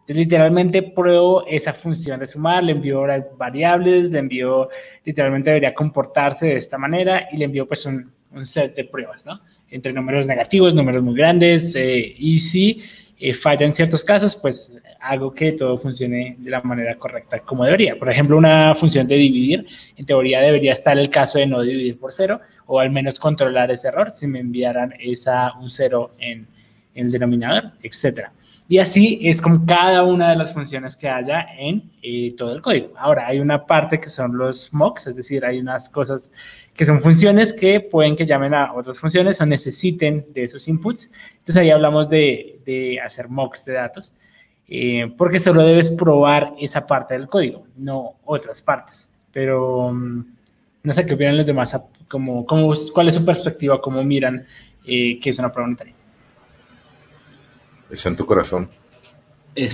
[SPEAKER 5] literalmente pruebo esa función de sumar, le envío las variables, le envío, literalmente debería comportarse de esta manera y le envío pues un, un set de pruebas, ¿no? Entre números negativos, números muy grandes, eh, y si eh, falla en ciertos casos, pues hago que todo funcione de la manera correcta como debería. Por ejemplo, una función de dividir, en teoría debería estar el caso de no dividir por cero, o al menos controlar ese error si me enviaran esa, un cero en, en el denominador, etcétera. Y así es como cada una de las funciones que haya en eh, todo el código. Ahora, hay una parte que son los mocks, es decir, hay unas cosas que son funciones que pueden que llamen a otras funciones o necesiten de esos inputs. Entonces ahí hablamos de, de hacer mocks de datos, eh, porque solo debes probar esa parte del código, no otras partes. Pero mm, no sé qué opinan los demás, como, como, cuál es su perspectiva, cómo miran eh, que es una prueba unitaria.
[SPEAKER 1] Está en tu corazón. *laughs*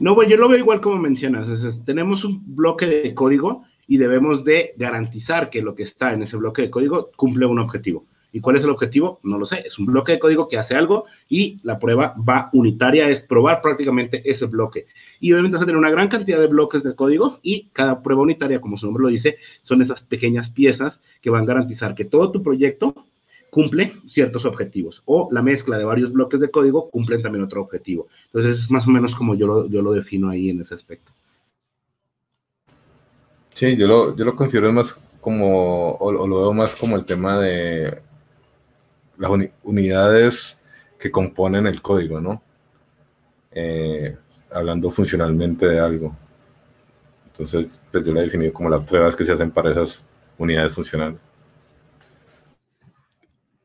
[SPEAKER 3] no, pues yo lo veo igual como mencionas. tenemos un bloque de código y debemos de garantizar que lo que está en ese bloque de código cumple un objetivo. ¿Y cuál es el objetivo? No lo sé. Es un bloque de código que hace algo y la prueba va unitaria, es probar prácticamente ese bloque. Y obviamente vas a tener una gran cantidad de bloques de código y cada prueba unitaria, como su nombre lo dice, son esas pequeñas piezas que van a garantizar que todo tu proyecto cumple ciertos objetivos o la mezcla de varios bloques de código cumplen también otro objetivo. Entonces es más o menos como yo lo, yo lo defino ahí en ese aspecto.
[SPEAKER 1] Sí, yo lo, yo lo considero más como, o, lo veo más como el tema de las unidades que componen el código, ¿no? Eh, hablando funcionalmente de algo. Entonces, pues yo lo he definido como las pruebas que se hacen para esas unidades funcionales.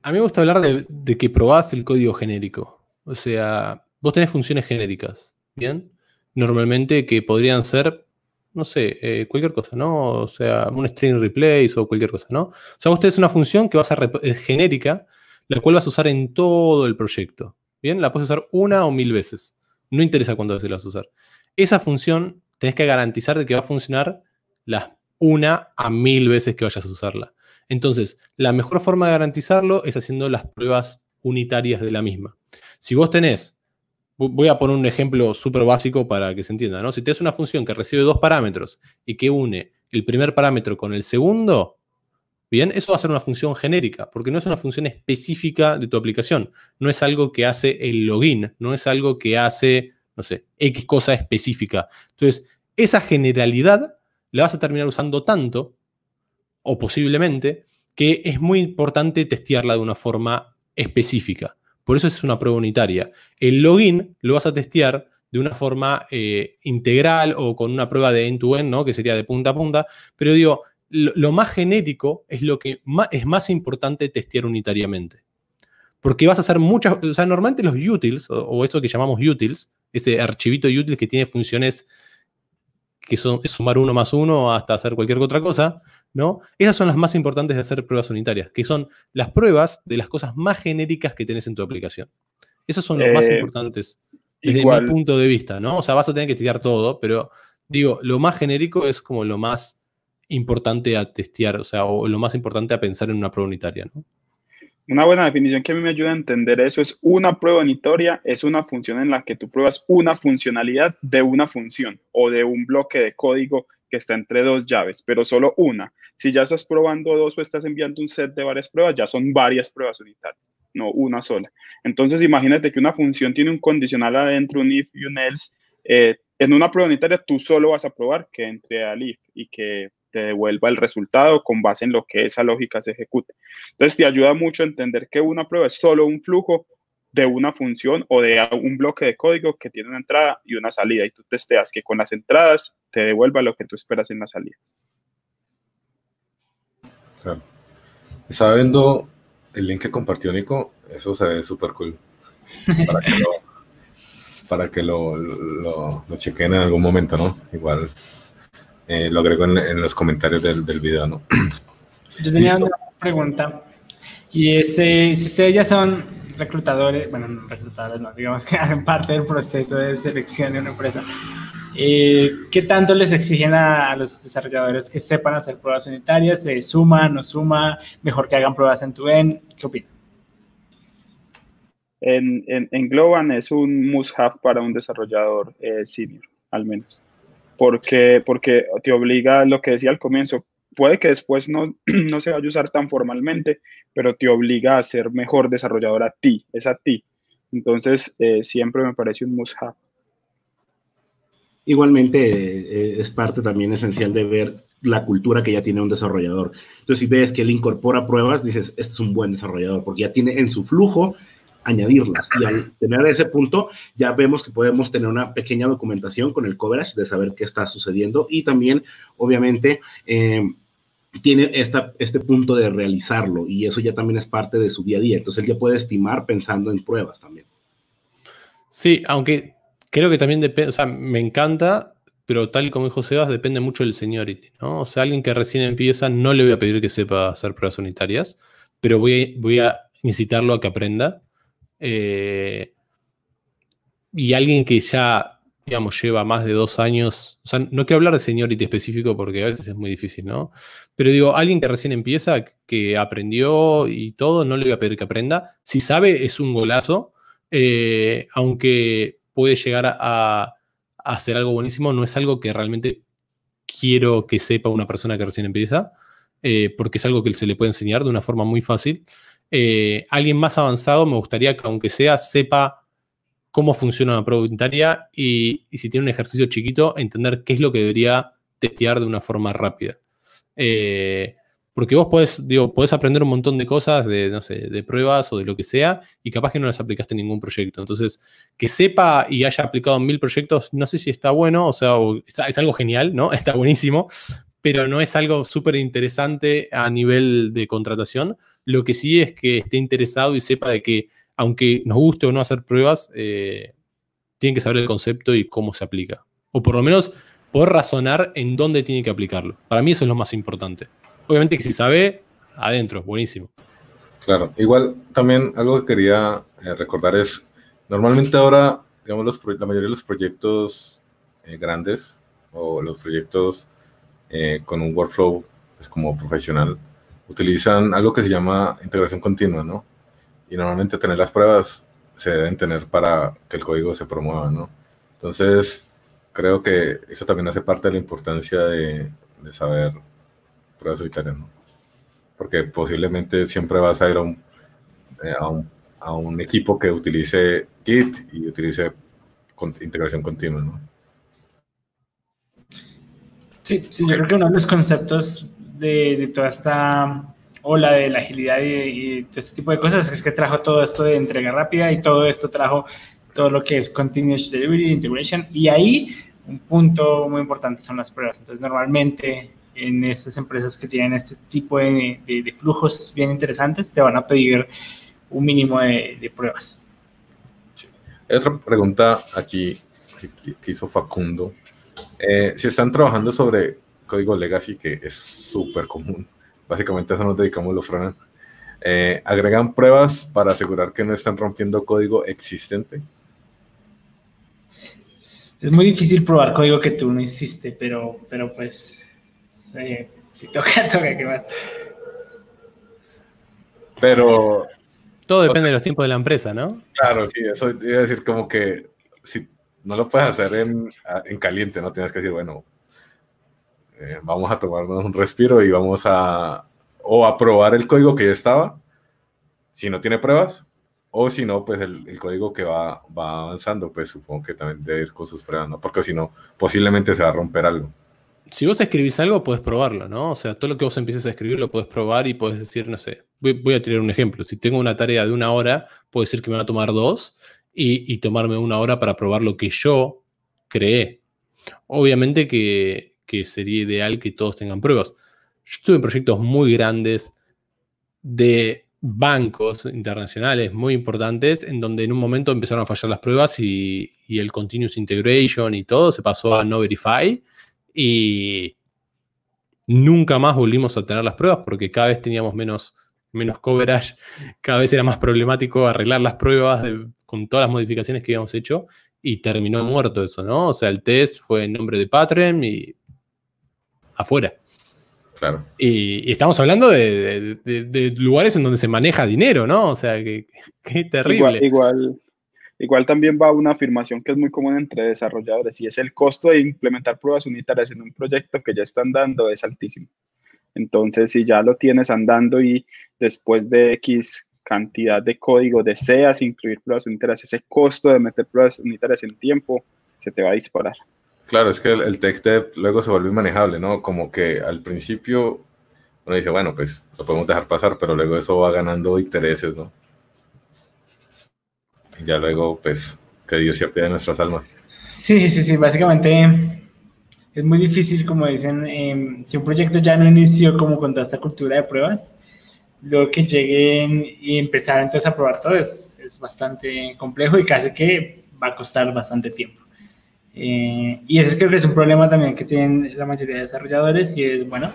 [SPEAKER 2] A mí me gusta hablar de, que probás el código genérico. O sea, vos tenés funciones genéricas, ¿bien? Normalmente que podrían ser, no sé, eh, cualquier cosa, ¿no? O sea, un string replace o cualquier cosa, ¿no? O sea, vos tenés una función que vas a es genérica, la cual vas a usar en todo el proyecto. ¿Bien? La puedes usar una o mil veces. No interesa cuántas veces la vas a usar. Esa función tenés que garantizar de que va a funcionar las una a mil veces que vayas a usarla. Entonces, la mejor forma de garantizarlo es haciendo las pruebas unitarias de la misma. Si vos tenés, voy a poner un ejemplo súper básico para que se entienda, ¿no? Si tenés una función que recibe dos parámetros y que une el primer parámetro con el segundo, bien, eso va a ser una función genérica, porque no es una función específica de tu aplicación. No es algo que hace el login, no es algo que hace, no sé, X cosa específica. Entonces, esa generalidad la vas a terminar usando tanto o posiblemente, que es muy importante testearla de una forma específica. Por eso es una prueba unitaria. El login lo vas a testear de una forma eh, integral o con una prueba de end-to-end, ¿no? que sería de punta a punta, pero digo, lo, más genérico es lo que es más importante testear unitariamente. Porque vas a hacer muchas, o sea, normalmente los utils, o, o esto que llamamos utils, ese archivito utils que tiene funciones que son, es sumar uno más uno hasta hacer cualquier otra cosa, ¿no? Esas son las más importantes de hacer pruebas unitarias, que son las pruebas de las cosas más genéricas que tenés en tu aplicación. Esas son las más eh, importantes desde mi punto de vista, ¿no? O sea, vas a tener que testear todo, pero digo, lo más genérico es como lo más importante a testear, o sea, o lo más importante a pensar en una prueba unitaria, ¿no?
[SPEAKER 4] Una buena definición que a mí me ayuda a entender eso es una prueba unitaria, es una función en la que tú pruebas una funcionalidad de una función o de un bloque de código que está entre dos llaves, pero solo una. Si ya estás probando dos o estás enviando un set de varias pruebas, ya son varias pruebas unitarias, no una sola. Entonces, imagínate que una función tiene un condicional adentro, un if y un else. Eh, en una prueba unitaria, tú solo vas a probar que entre al if y que te devuelva el resultado con base en lo que esa lógica se ejecute. Entonces te ayuda mucho a entender que una prueba es solo un flujo de una función o de un bloque de código que tiene una entrada y una salida y tú testeas que con las entradas te devuelva lo que tú esperas en la salida.
[SPEAKER 1] Claro. Estaba viendo el link que compartió Nico, eso se ve súper cool. Para que, lo, chequen en algún momento, ¿no? Igual eh, lo agrego en, los comentarios del, del video, ¿no?
[SPEAKER 5] Yo tenía una pregunta. Y ese, si ustedes ya son reclutadores, bueno, no reclutadores, no, digamos que *laughs* hacen parte del proceso de selección de una empresa, eh, ¿qué tanto les exigen a, los desarrolladores que sepan hacer pruebas unitarias? ¿Se suma, no suma? ¿Mejor que hagan pruebas en tu en? ¿Qué opinan?
[SPEAKER 4] En, en, Globan es un must-have para un desarrollador eh, senior, al menos. Porque, porque te obliga, lo que decía al comienzo, puede que después no, *clears throat* no se vaya a usar tan formalmente, pero te obliga a ser mejor desarrollador a ti, es a ti. Entonces, eh, siempre me parece un must-have.
[SPEAKER 3] Igualmente eh, es parte también esencial de ver la cultura que ya tiene un desarrollador. Entonces, si ves que él incorpora pruebas, dices, este es un buen desarrollador, porque ya tiene en su flujo añadirlas. Y al tener ese punto, ya vemos que podemos tener una pequeña documentación con el coverage de saber qué está sucediendo y también, obviamente, eh, tiene esta, este punto de realizarlo y eso ya también es parte de su día a día. Entonces él ya puede estimar pensando en pruebas también.
[SPEAKER 2] Sí, aunque creo que también depende, o sea, me encanta, pero tal como dijo Sebas, depende mucho del seniority, ¿no? O sea, alguien que recién empieza, no le voy a pedir que sepa hacer pruebas unitarias, pero voy, voy a incitarlo a que aprenda. Eh, y alguien que ya, digamos, lleva más de dos años, o sea, no quiero hablar de seniority específico porque a veces es muy difícil, ¿no? Pero digo, alguien que recién empieza, que aprendió y todo, no le voy a pedir que aprenda. Si sabe, es un golazo, eh, aunque puede llegar a, hacer algo buenísimo, no es algo que realmente quiero que sepa una persona que recién empieza, eh, porque es algo que se le puede enseñar de una forma muy fácil. Eh, alguien más avanzado me gustaría que, aunque sea, sepa cómo funciona una prueba unitaria y, si tiene un ejercicio chiquito, entender qué es lo que debería testear de una forma rápida. Eh, porque vos podés, digo, podés aprender un montón de cosas, de, no sé, de pruebas o de lo que sea, y capaz que no las aplicaste en ningún proyecto. Entonces, que sepa y haya aplicado en mil proyectos, no sé si está bueno, o sea, es, algo genial, ¿no? *laughs* Está buenísimo, pero no es algo súper interesante a nivel de contratación. Lo que sí es que esté interesado y sepa de que, aunque nos guste o no hacer pruebas, eh, tiene que saber el concepto y cómo se aplica. O por lo menos poder razonar en dónde tiene que aplicarlo. Para mí eso es lo más importante. Obviamente que si sabe, adentro, buenísimo.
[SPEAKER 1] Claro, igual también algo que quería eh, recordar es, normalmente ahora, digamos, los, la mayoría de los proyectos eh, grandes o los proyectos eh, con un workflow es pues, como profesional, utilizan algo que se llama integración continua, ¿no? Y normalmente tener las pruebas se deben tener para que el código se promueva, ¿no? Entonces, creo que eso también hace parte de la importancia de, saber pruebas unitarias, ¿no? Porque posiblemente siempre vas a ir eh, a un, a un, equipo que utilice Git y utilice integración continua, ¿no?
[SPEAKER 5] Sí, sí, yo creo que uno de los conceptos de, toda esta ola de la agilidad y, todo este tipo de cosas es que trajo todo esto de entrega rápida y todo esto trajo todo lo que es continuous delivery, integration, y ahí un punto muy importante son las pruebas. Entonces, normalmente en estas empresas que tienen este tipo de, de, flujos bien interesantes, te van a pedir un mínimo de, pruebas.
[SPEAKER 1] Otra pregunta aquí que, hizo Facundo. Eh, si están trabajando sobre código legacy, que es súper común, básicamente a eso nos dedicamos los frontend, eh, ¿agregan pruebas para asegurar que no están rompiendo código existente?
[SPEAKER 5] Es muy difícil probar código que tú no hiciste, pero, pero pues Sí, sí, toca, *laughs* toca quemar.
[SPEAKER 1] Pero.
[SPEAKER 2] Todo depende de los tiempos de la empresa, ¿no?
[SPEAKER 1] Claro, sí, eso iba a decir como que si no lo puedes hacer en, en caliente, no tienes que decir, bueno, eh, vamos a tomarnos un respiro y vamos a o a el código que ya estaba, si no tiene pruebas, o si no, pues el, código que va, va avanzando, pues supongo que también debe ir con sus pruebas, ¿no? Porque si no, posiblemente se va a romper algo.
[SPEAKER 2] si vos escribís algo, puedes probarlo, ¿no? O sea, todo lo que vos empieces a escribir lo puedes probar y puedes decir, no sé, voy, a tirar un ejemplo. Si tengo una tarea de una hora, puedo decir que me va a tomar dos y, tomarme una hora para probar lo que yo creé. Obviamente que, que sería ideal que todos tengan pruebas. Yo estuve en proyectos muy grandes de bancos internacionales muy importantes en donde en un momento empezaron a fallar las pruebas y, y el continuous integration y todo se pasó a no verify y nunca más volvimos a tener las pruebas porque cada vez teníamos menos, menos coverage, cada vez era más problemático arreglar las pruebas con todas las modificaciones que habíamos hecho y terminó muerto eso, ¿no? O sea, el test fue en nombre de Patreon y afuera.
[SPEAKER 1] Claro.
[SPEAKER 2] Y, estamos hablando de, lugares en donde se maneja dinero, ¿no? O sea, que, terrible.
[SPEAKER 4] igual, Igual también va una afirmación que es muy común entre desarrolladores y es el costo de implementar pruebas unitarias en un proyecto que ya está andando es altísimo. Entonces, si ya lo tienes andando y después de X cantidad de código deseas incluir pruebas unitarias, ese costo de meter pruebas unitarias en tiempo se te va a disparar.
[SPEAKER 1] Claro, es que el, el tech dev luego se vuelve manejable, ¿no? Como que al principio uno dice, bueno, pues lo podemos dejar pasar, pero luego eso va ganando intereses, ¿no? ya luego, pues, que Dios se apiade de nuestras almas.
[SPEAKER 5] Sí, sí, sí, básicamente es muy difícil, como dicen, em, si un proyecto ya no inició como con toda esta cultura de pruebas, luego que lleguen y empezar entonces a probar todo es, es bastante complejo y casi que va a costar bastante tiempo. Eh, y ese creo que es un problema también que tienen la mayoría de desarrolladores y es, bueno,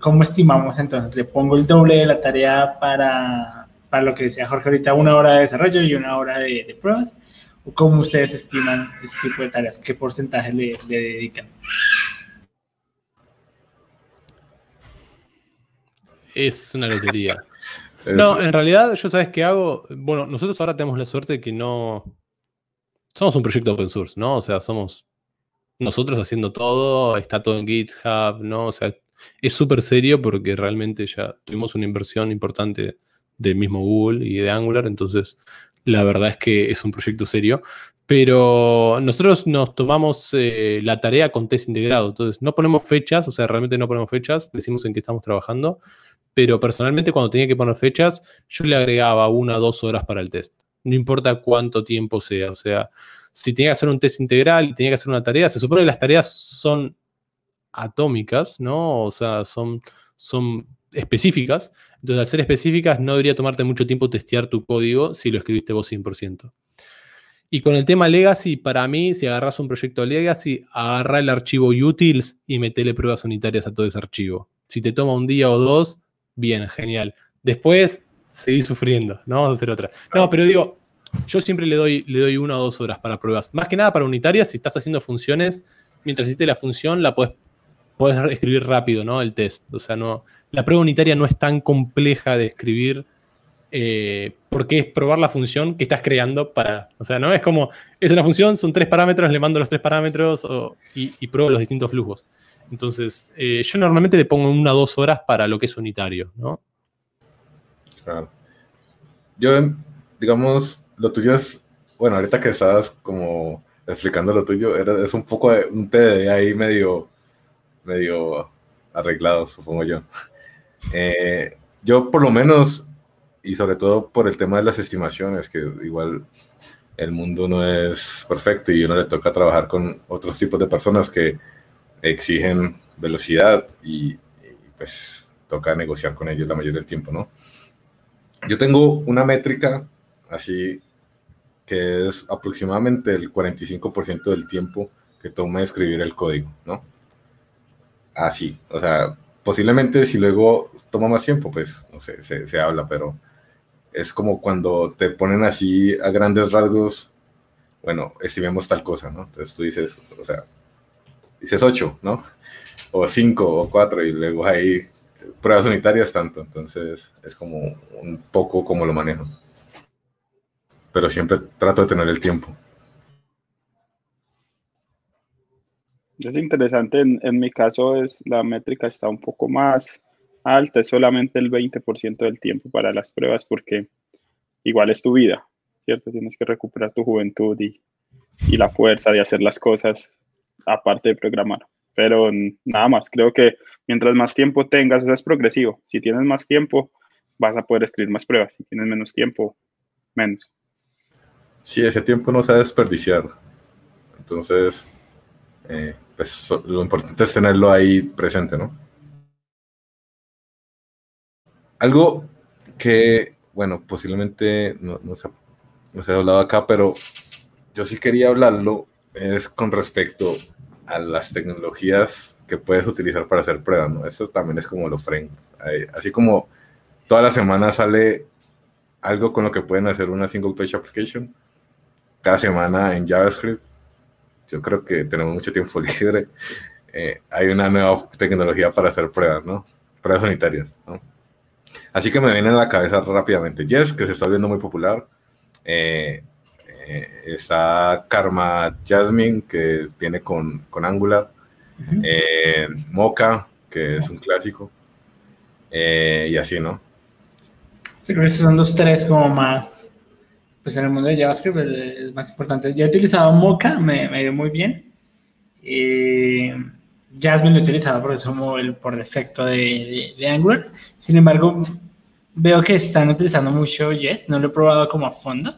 [SPEAKER 5] ¿cómo estimamos entonces? ¿Le pongo el doble de la tarea para para lo que decía Jorge ahorita, una hora de desarrollo y una hora de, pruebas? ¿O cómo ustedes estiman este tipo de tareas? ¿Qué porcentaje le, dedican?
[SPEAKER 2] Es una lotería. *laughs* No, en realidad, yo sabes qué hago. Bueno, nosotros ahora tenemos la suerte de que no. Somos un proyecto open source, ¿no? O sea, somos nosotros haciendo todo, está todo en GitHub, ¿no? O sea, es súper serio porque realmente ya tuvimos una inversión importante del mismo Google y de Angular, entonces la verdad es que es un proyecto serio. Pero nosotros nos tomamos eh, la tarea con test integrado, entonces no ponemos fechas, o sea, realmente no ponemos fechas, decimos en qué estamos trabajando, pero personalmente cuando tenía que poner fechas, yo le agregaba una o dos horas para el test, no importa cuánto tiempo sea, o sea, si tenía que hacer un test integral y tenía que hacer una tarea, se supone que las tareas son atómicas, ¿no? O sea, son, son específicas. Entonces, al ser específicas, no debería tomarte mucho tiempo testear tu código si lo escribiste vos 100%. Y con el tema legacy, para mí, si agarras un proyecto legacy, agarra el archivo utils y metele pruebas unitarias a todo ese archivo. Si te toma un día o dos, bien, genial. Después, seguís sufriendo, no vamos a hacer otra. No, pero digo, yo siempre le doy, le doy una o dos horas para pruebas. Más que nada para unitarias, si estás haciendo funciones, mientras hiciste la función, la puedes, puedes escribir rápido, ¿no? El test. O sea, no, la prueba unitaria no es tan compleja de escribir eh, porque es probar la función que estás creando para. O sea, no es como. Es una función, son tres parámetros, le mando los tres parámetros y, pruebo los distintos flujos. Entonces, eh, yo normalmente le pongo una o dos horas para lo que es unitario, ¿no?
[SPEAKER 1] Claro. Yo, digamos, lo tuyo es. Bueno, ahorita que estabas como explicando lo tuyo, era, es un poco de un TD ahí medio. medio arreglado, supongo yo. Eh, yo por lo menos, y sobre todo por el tema de las estimaciones, que igual el mundo no es perfecto y uno le toca trabajar con otros tipos de personas que exigen velocidad y, pues toca negociar con ellos la mayoría del tiempo, ¿no? Yo tengo una métrica así que es aproximadamente el 45% del tiempo que toma escribir el código, ¿no? Así, o sea, posiblemente si luego toma más tiempo, pues no sé, se, habla, pero es como cuando te ponen así a grandes rasgos, bueno, estimemos tal cosa, ¿no? Entonces tú dices, o sea, dices 8, ¿no? O 5 o 4 y luego hay pruebas unitarias tanto, entonces es como un poco como lo manejo. Pero siempre trato de tener el tiempo.
[SPEAKER 4] Es interesante, en, mi caso es la métrica está un poco más alta, es solamente el 20% del tiempo para las pruebas porque igual es tu vida, ¿cierto? Tienes que recuperar tu juventud y, y la fuerza de hacer las cosas aparte de programar. Pero nada más, creo que mientras más tiempo tengas, eso es progresivo. Si tienes más tiempo, vas a poder escribir más pruebas. Si tienes menos tiempo, menos.
[SPEAKER 1] Sí, ese tiempo no se va a desperdiciar. Entonces, eh, pues lo importante es tenerlo ahí presente, ¿no? Algo que, bueno, posiblemente no, no, se, no se ha hablado acá, pero yo sí quería hablarlo, es con respecto a las tecnologías que puedes utilizar para hacer pruebas, ¿no? Esto también es como los frames. Así como toda la semana sale algo con lo que pueden hacer una single page application, cada semana en JavaScript, yo creo que tenemos mucho tiempo *laughs* libre, eh, hay una nueva tecnología para hacer pruebas, ¿no? Pruebas unitarias, ¿no? Así que me viene a la cabeza rápidamente Yes, que se está viendo muy popular. Eh, eh, está Karma Jasmine, que viene con, con Angular. Eh, Mocha, que es un clásico. y así, ¿no?
[SPEAKER 5] Sí, creo que esos son los tres como más, pues en el mundo de JavaScript, el, más importante. Yo he utilizado Mocha, me, me dio muy bien. Jasmine lo he utilizado porque es como el por defecto de, de, Angular. Sin embargo, veo que están utilizando mucho Jest, no lo he probado como a fondo,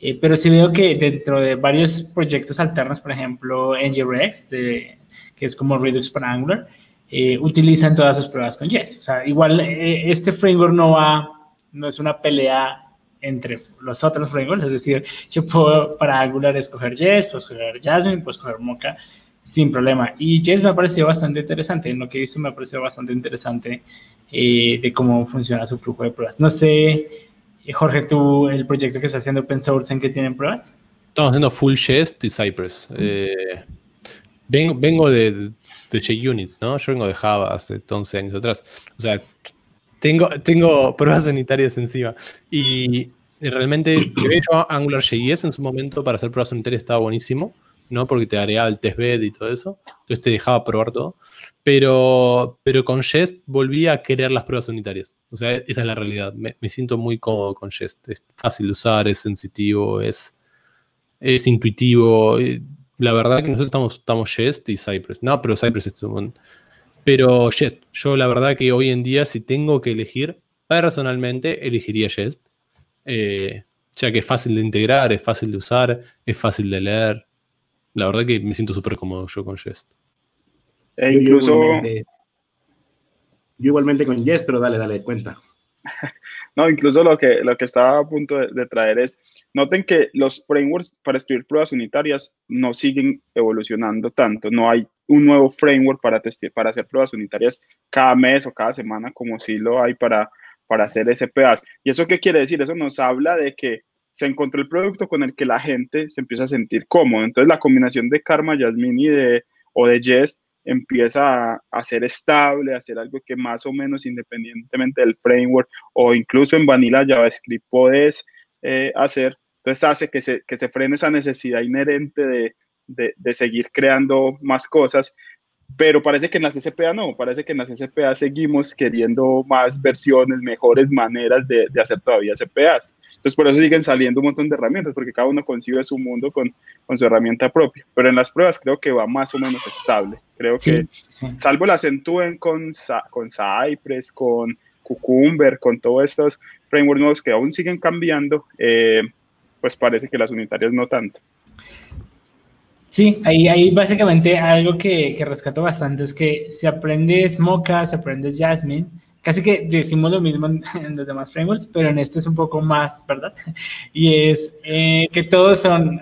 [SPEAKER 5] eh, pero sí veo que dentro de varios proyectos alternos, por ejemplo, NGRX, que es como Redux para Angular, eh, utilizan todas sus pruebas con Jest. O sea, igual eh, este framework no va, no es una pelea entre los otros frameworks, es decir, yo puedo para Angular escoger Jest, puedo escoger Jasmine, puedo escoger Mocha, sin problema. Y Jest me ha parecido bastante interesante, en lo que he visto me ha parecido bastante interesante eh, de cómo funciona su flujo de pruebas. No sé, Jorge, tú, el proyecto que está haciendo open source, ¿en qué tienen pruebas?
[SPEAKER 2] Estamos haciendo Full Jest y Cypress. Eh, vengo, vengo de, de JUnit, ¿no? Yo vengo de Java hace 11 años atrás. O sea, tengo, tengo pruebas unitarias encima. Y, realmente, *clears throat* de hecho, AngularJS en su momento para hacer pruebas unitarias estaba buenísimo. ¿No? Porque te agregaba el testbed y todo eso. Entonces te dejaba probar todo. Pero, pero con Jest volví a querer las pruebas unitarias. O sea, esa es la realidad. Me, siento muy cómodo con Jest. Es fácil de usar, es sensitivo, es, es intuitivo. La verdad que nosotros estamos, estamos Jest y Cypress. No, pero Cypress es un... Pero Jest, yo la verdad que hoy en día si tengo que elegir, personalmente elegiría Jest. Eh, ya que es fácil de integrar, es fácil de usar, es fácil de leer. La verdad que me siento súper cómodo yo con Jest.
[SPEAKER 3] E incluso... Yo igualmente, yo igualmente, con Jest, pero dale, dale, cuenta. *laughs*
[SPEAKER 4] no, incluso lo que, lo que estaba a punto de, traer es, noten que los frameworks para escribir pruebas unitarias no siguen evolucionando tanto. No hay un nuevo framework para, para hacer pruebas unitarias cada mes o cada semana como sí lo hay para, para hacer SPAs. ¿Y eso qué quiere decir? Eso nos habla de que se encontró el producto con el que la gente se empieza a sentir cómodo. Entonces la combinación de Karma, Jasmine y de, o de Jest empieza a, ser estable, a ser algo que más o menos independientemente del framework o incluso en Vanilla JavaScript puedes eh, hacer. Entonces hace que se, que se frene esa necesidad inherente de, de, seguir creando más cosas. Pero parece que en las SPA no, parece que en las SPA seguimos queriendo más versiones, mejores maneras de, de hacer todavía SPAs. Entonces, por eso siguen saliendo un montón de herramientas, porque cada uno concibe su mundo con, con su herramienta propia. Pero en las pruebas creo que va más o menos estable. Creo que, salvo la acentúen con, con Cypress, con Cucumber, con todos estos frameworks nuevos que aún siguen cambiando, eh, pues parece que las unitarias no tanto.
[SPEAKER 5] Sí, ahí, ahí básicamente algo que, que rescato bastante es que si aprendes Mocha, si aprendes Jasmine, casi que decimos lo mismo *laughs* en, los demás frameworks, pero en este es un poco más, ¿verdad? *laughs* Y es eh, que todos son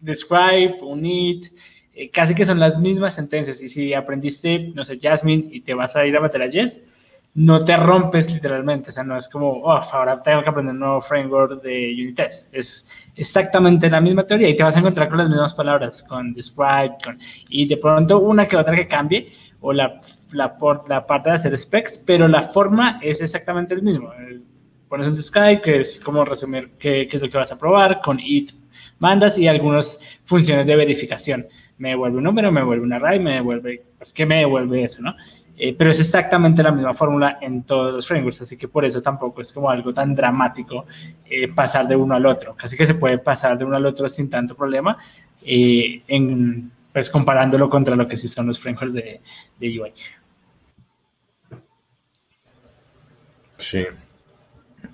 [SPEAKER 5] describe, unit, eh, casi que son las mismas sentencias. Y si aprendiste, no sé, Jasmine y te vas a ir a meter a Yes, no te rompes literalmente. O sea, no es como, oh, ahora tengo que aprender un nuevo framework de unit test. Es exactamente la misma teoría y te vas a encontrar con las mismas palabras, con describe, con, y de pronto una que otra que cambie o la la, la parte de hacer specs, pero la forma es exactamente el mismo. Pones un Skype, que es como resumir qué, qué, es lo que vas a probar, con it mandas y algunas funciones de verificación. Me devuelve un número, me devuelve un array, me devuelve, pues, ¿qué me devuelve eso, no? Eh, pero es exactamente la misma fórmula en todos los frameworks, así que por eso tampoco es como algo tan dramático eh, pasar de uno al otro. Casi que se puede pasar de uno al otro sin tanto problema. Eh, en, pues comparándolo contra lo que sí son los frameworks de, de UI.
[SPEAKER 1] Sí.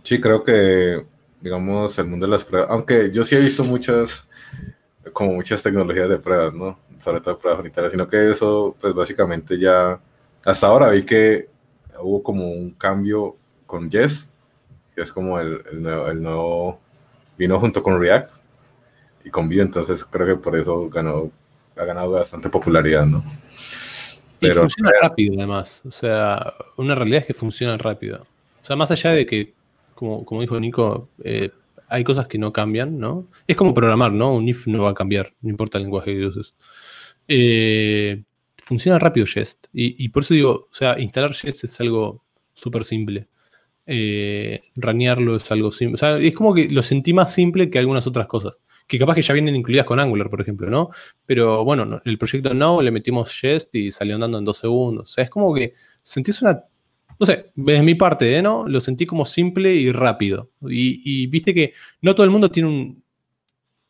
[SPEAKER 1] Sí, creo que, digamos, el mundo de las pruebas, aunque yo sí he visto muchas, como muchas tecnologías de pruebas, ¿no? Sobre todo pruebas unitarias, sino que eso, pues básicamente ya, hasta ahora vi que hubo como un cambio con Yes, que es como el, nuevo, el nuevo, vino junto con React y con Vue, entonces creo que por eso ganó, ha ganado bastante popularidad, ¿no?
[SPEAKER 2] Pero, y funciona rápido además, o sea, una realidad es que funciona rápido. O sea, más allá de que, como, como dijo Nico, eh, hay cosas que no cambian, ¿no? Es como programar, ¿no? Un if no va a cambiar, no importa el lenguaje que uses. Eh, funciona rápido Jest. Y, y, por eso digo, o sea, instalar Jest es algo súper simple eh, ranearlo es algo simple. O sea, es como que lo sentí más simple que algunas otras cosas. Que capaz que ya vienen incluidas con Angular, por ejemplo, ¿no? Pero bueno, el proyecto no, le metimos Jest y salió andando en dos segundos. O sea, es como que sentís una. No sé, desde mi parte, ¿eh? ¿no? Lo sentí como simple y rápido. Y, viste que no todo el mundo tiene un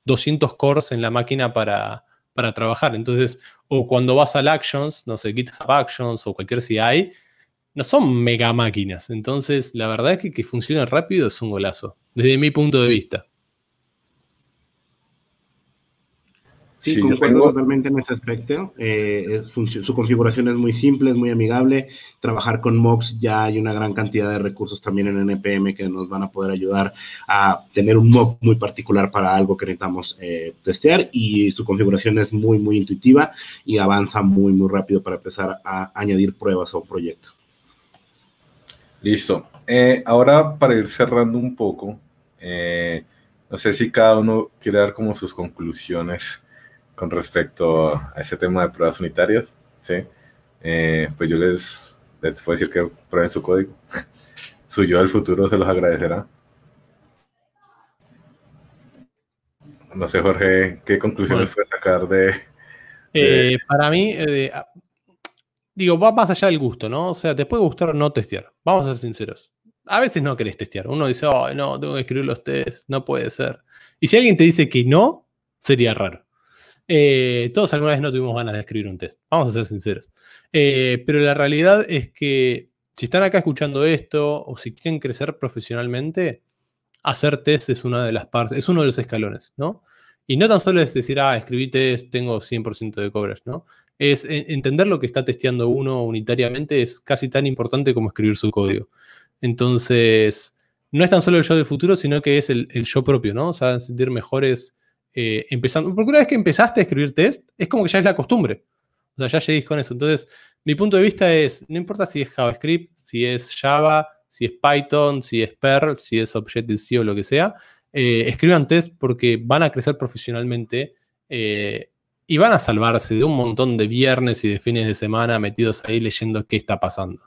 [SPEAKER 2] 200 cores en la máquina para, para trabajar. Entonces, o cuando vas al Actions, no sé, GitHub Actions o cualquier CI, no son mega máquinas. Entonces, la verdad es que que funcione rápido es un golazo, desde mi punto de vista.
[SPEAKER 3] Sí, concuerdo totalmente en ese aspecto. Eh, su, configuración es muy simple, es muy amigable. Trabajar con mocks ya hay una gran cantidad de recursos también en NPM que nos van a poder ayudar a tener un mock muy particular para algo que necesitamos eh, testear y su configuración es muy, muy intuitiva y avanza muy, muy rápido para empezar a añadir pruebas a un proyecto.
[SPEAKER 1] Listo. Eh, ahora, para ir cerrando un poco, no sé si cada uno quiere dar como sus conclusiones con respecto a ese tema de pruebas unitarias. ¿sí? Eh, pues yo les, les puedo decir que prueben su código. *laughs* su yo del futuro se los agradecerá. No sé, Jorge, ¿qué conclusiones puedes sacar de,
[SPEAKER 2] Para mí, digo, va más allá del gusto, ¿no? O sea, te puede gustar o no testear. Vamos a ser sinceros. A veces no querés testear. Uno dice, oh, no, tengo que escribir los tests, no puede ser. Y si alguien te dice que no, sería raro. Eh, todos alguna vez no tuvimos ganas de escribir un test. Vamos a ser sinceros. Eh, pero la realidad es que si están acá escuchando esto o si quieren crecer profesionalmente, hacer test es una de las partes, es uno de los escalones, ¿no? Y no tan solo es decir, ah, escribí test, tengo 100% de coverage, ¿no? es entender lo que está testeando uno unitariamente es casi tan importante como escribir su código. Entonces, no es tan solo el yo del futuro, sino que es el, yo propio, ¿no? O sea, sentir mejores eh, empezando. Porque una vez que empezaste a escribir test, es como que ya es la costumbre. O sea, ya lleguéis con eso. Entonces, mi punto de vista es, no importa si es JavaScript, si es Java, si es Python, si es Perl, si es Objective-C o lo que sea, eh, escriban test porque van a crecer profesionalmente eh, y van a salvarse de un montón de viernes y de fines de semana metidos ahí leyendo qué está pasando.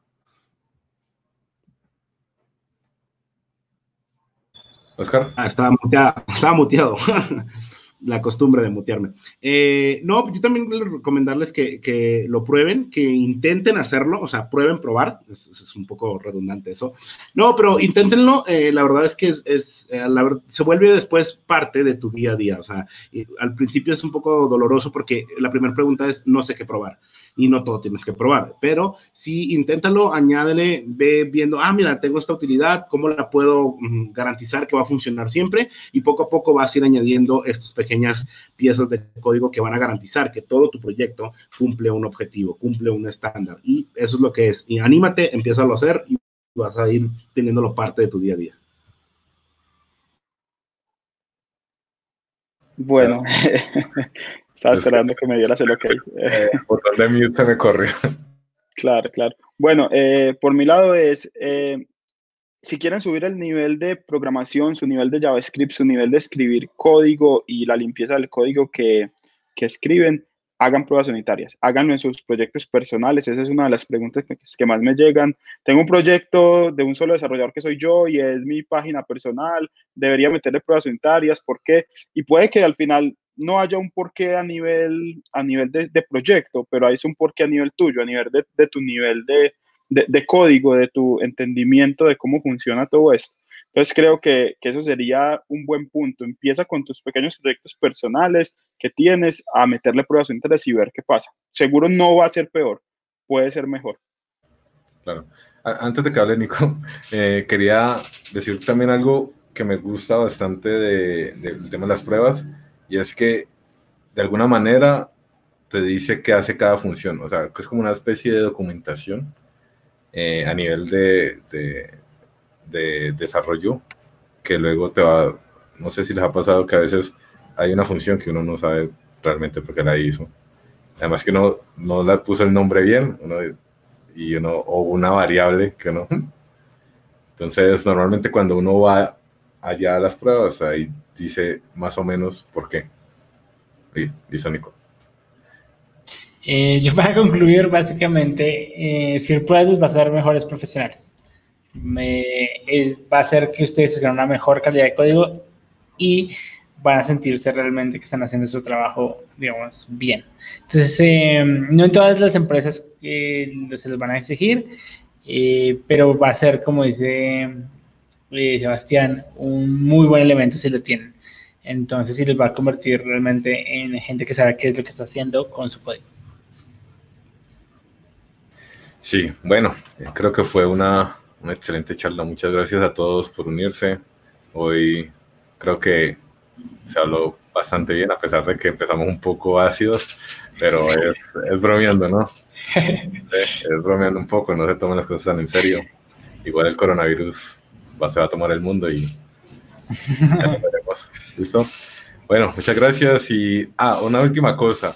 [SPEAKER 3] Oscar. Ah, estaba muteado. *laughs* Estaba muteado. La costumbre de mutearme. Eh, no, yo también les recomendarles que, lo prueben, que intenten hacerlo, o sea, prueben probar, es, un poco redundante eso. No, pero inténtenlo, eh, la verdad es que es, eh, se vuelve después parte de tu día a día, o sea, al principio es un poco doloroso porque la primera pregunta es, no sé qué probar y no todo tienes que probar, pero sí, inténtalo, añádele, ve viendo, ah, mira, tengo esta utilidad, ¿cómo la puedo mm, garantizar que va a funcionar siempre? Y poco a poco vas a ir añadiendo estas pequeñas piezas de código que van a garantizar que todo tu proyecto cumple un objetivo, cumple un estándar. Y eso es lo que es. Y anímate, empieza a hacer y vas a ir teniéndolo parte de tu día a día.
[SPEAKER 4] Bueno, *laughs* Estaba esperando que me dieras el ok. *laughs*
[SPEAKER 1] Eh, por de mute se me corrió.
[SPEAKER 4] Claro, claro. Bueno, eh, por mi lado es, eh, si quieren subir el nivel de programación, su nivel de JavaScript, su nivel de escribir código y la limpieza del código que, que escriben, hagan pruebas unitarias, háganlo en sus proyectos personales. Esa es una de las preguntas que, más me llegan. Tengo un proyecto de un solo desarrollador que soy yo y es mi página personal. Debería meterle pruebas unitarias. ¿Por qué? Y puede que al final no haya un porqué a nivel, a nivel de, proyecto, pero hay un porqué a nivel tuyo, a nivel de, tu nivel de, código, de tu entendimiento de cómo funciona todo esto. Entonces creo que, que, eso sería un buen punto. Empieza con tus pequeños proyectos personales que tienes a meterle pruebas de interés y ver qué pasa. Seguro no va a ser peor, puede ser mejor.
[SPEAKER 1] Claro. Antes de que hable Nico, *laughs* eh, quería decir también algo que me gusta bastante del de, tema de las pruebas y es que de alguna manera te dice qué hace cada función. O sea, que es como una especie de documentación eh, a nivel de, de, desarrollo que luego te va, no sé si les ha pasado que a veces hay una función que uno no sabe realmente por qué la hizo. Además que no, no la puso el nombre bien uno, y uno, o una variable que no. Entonces, normalmente cuando uno va allá a las pruebas, ahí dice más o menos por qué. Dice Nico.
[SPEAKER 5] Eh, yo para *laughs* concluir, básicamente, eh, si pruebas va a ser mejores profesionales. Va a hacer que ustedes tengan una mejor calidad de código y van a sentirse realmente que están haciendo su trabajo, digamos, bien. Entonces, eh, no en todas las empresas se les van a exigir, pero va a ser, como dice Sebastián, un muy buen elemento si lo tienen. Entonces, sí les va a convertir realmente en gente que sabe qué es lo que está haciendo con su código.
[SPEAKER 1] Sí, bueno, creo que fue una, una excelente charla. Muchas gracias a todos por unirse. Hoy creo que se habló bastante bien, a pesar de que empezamos un poco ácidos, pero es, es bromeando, ¿no? *laughs* es bromeando un poco, no se toman las cosas tan en serio. Igual el coronavirus va, se va a tomar el mundo y ya lo veremos. ¿Listo? Bueno, muchas gracias y, ah, una última cosa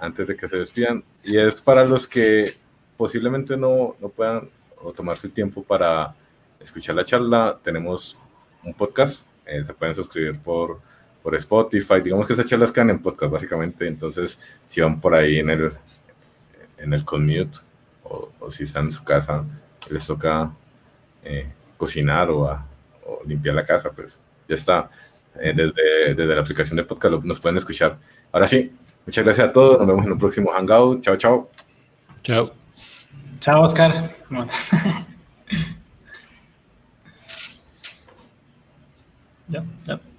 [SPEAKER 1] antes de que se despidan, y es para los que posiblemente no, no puedan tomarse el tiempo para escuchar la charla, tenemos un podcast, eh, se pueden suscribir por, por Spotify, digamos que esas charlas quedan en podcast básicamente, entonces si van por ahí en el, en el commute o, si están en su casa, les toca eh, cocinar o, o, limpiar la casa, pues ya está. Eh, desde, desde la aplicación de podcast nos pueden escuchar. Ahora sí, muchas gracias a todos, nos vemos en un próximo Hangout. Chao, chao.
[SPEAKER 2] Chao.
[SPEAKER 5] Chao, Oscar. *laughs* ya, ya.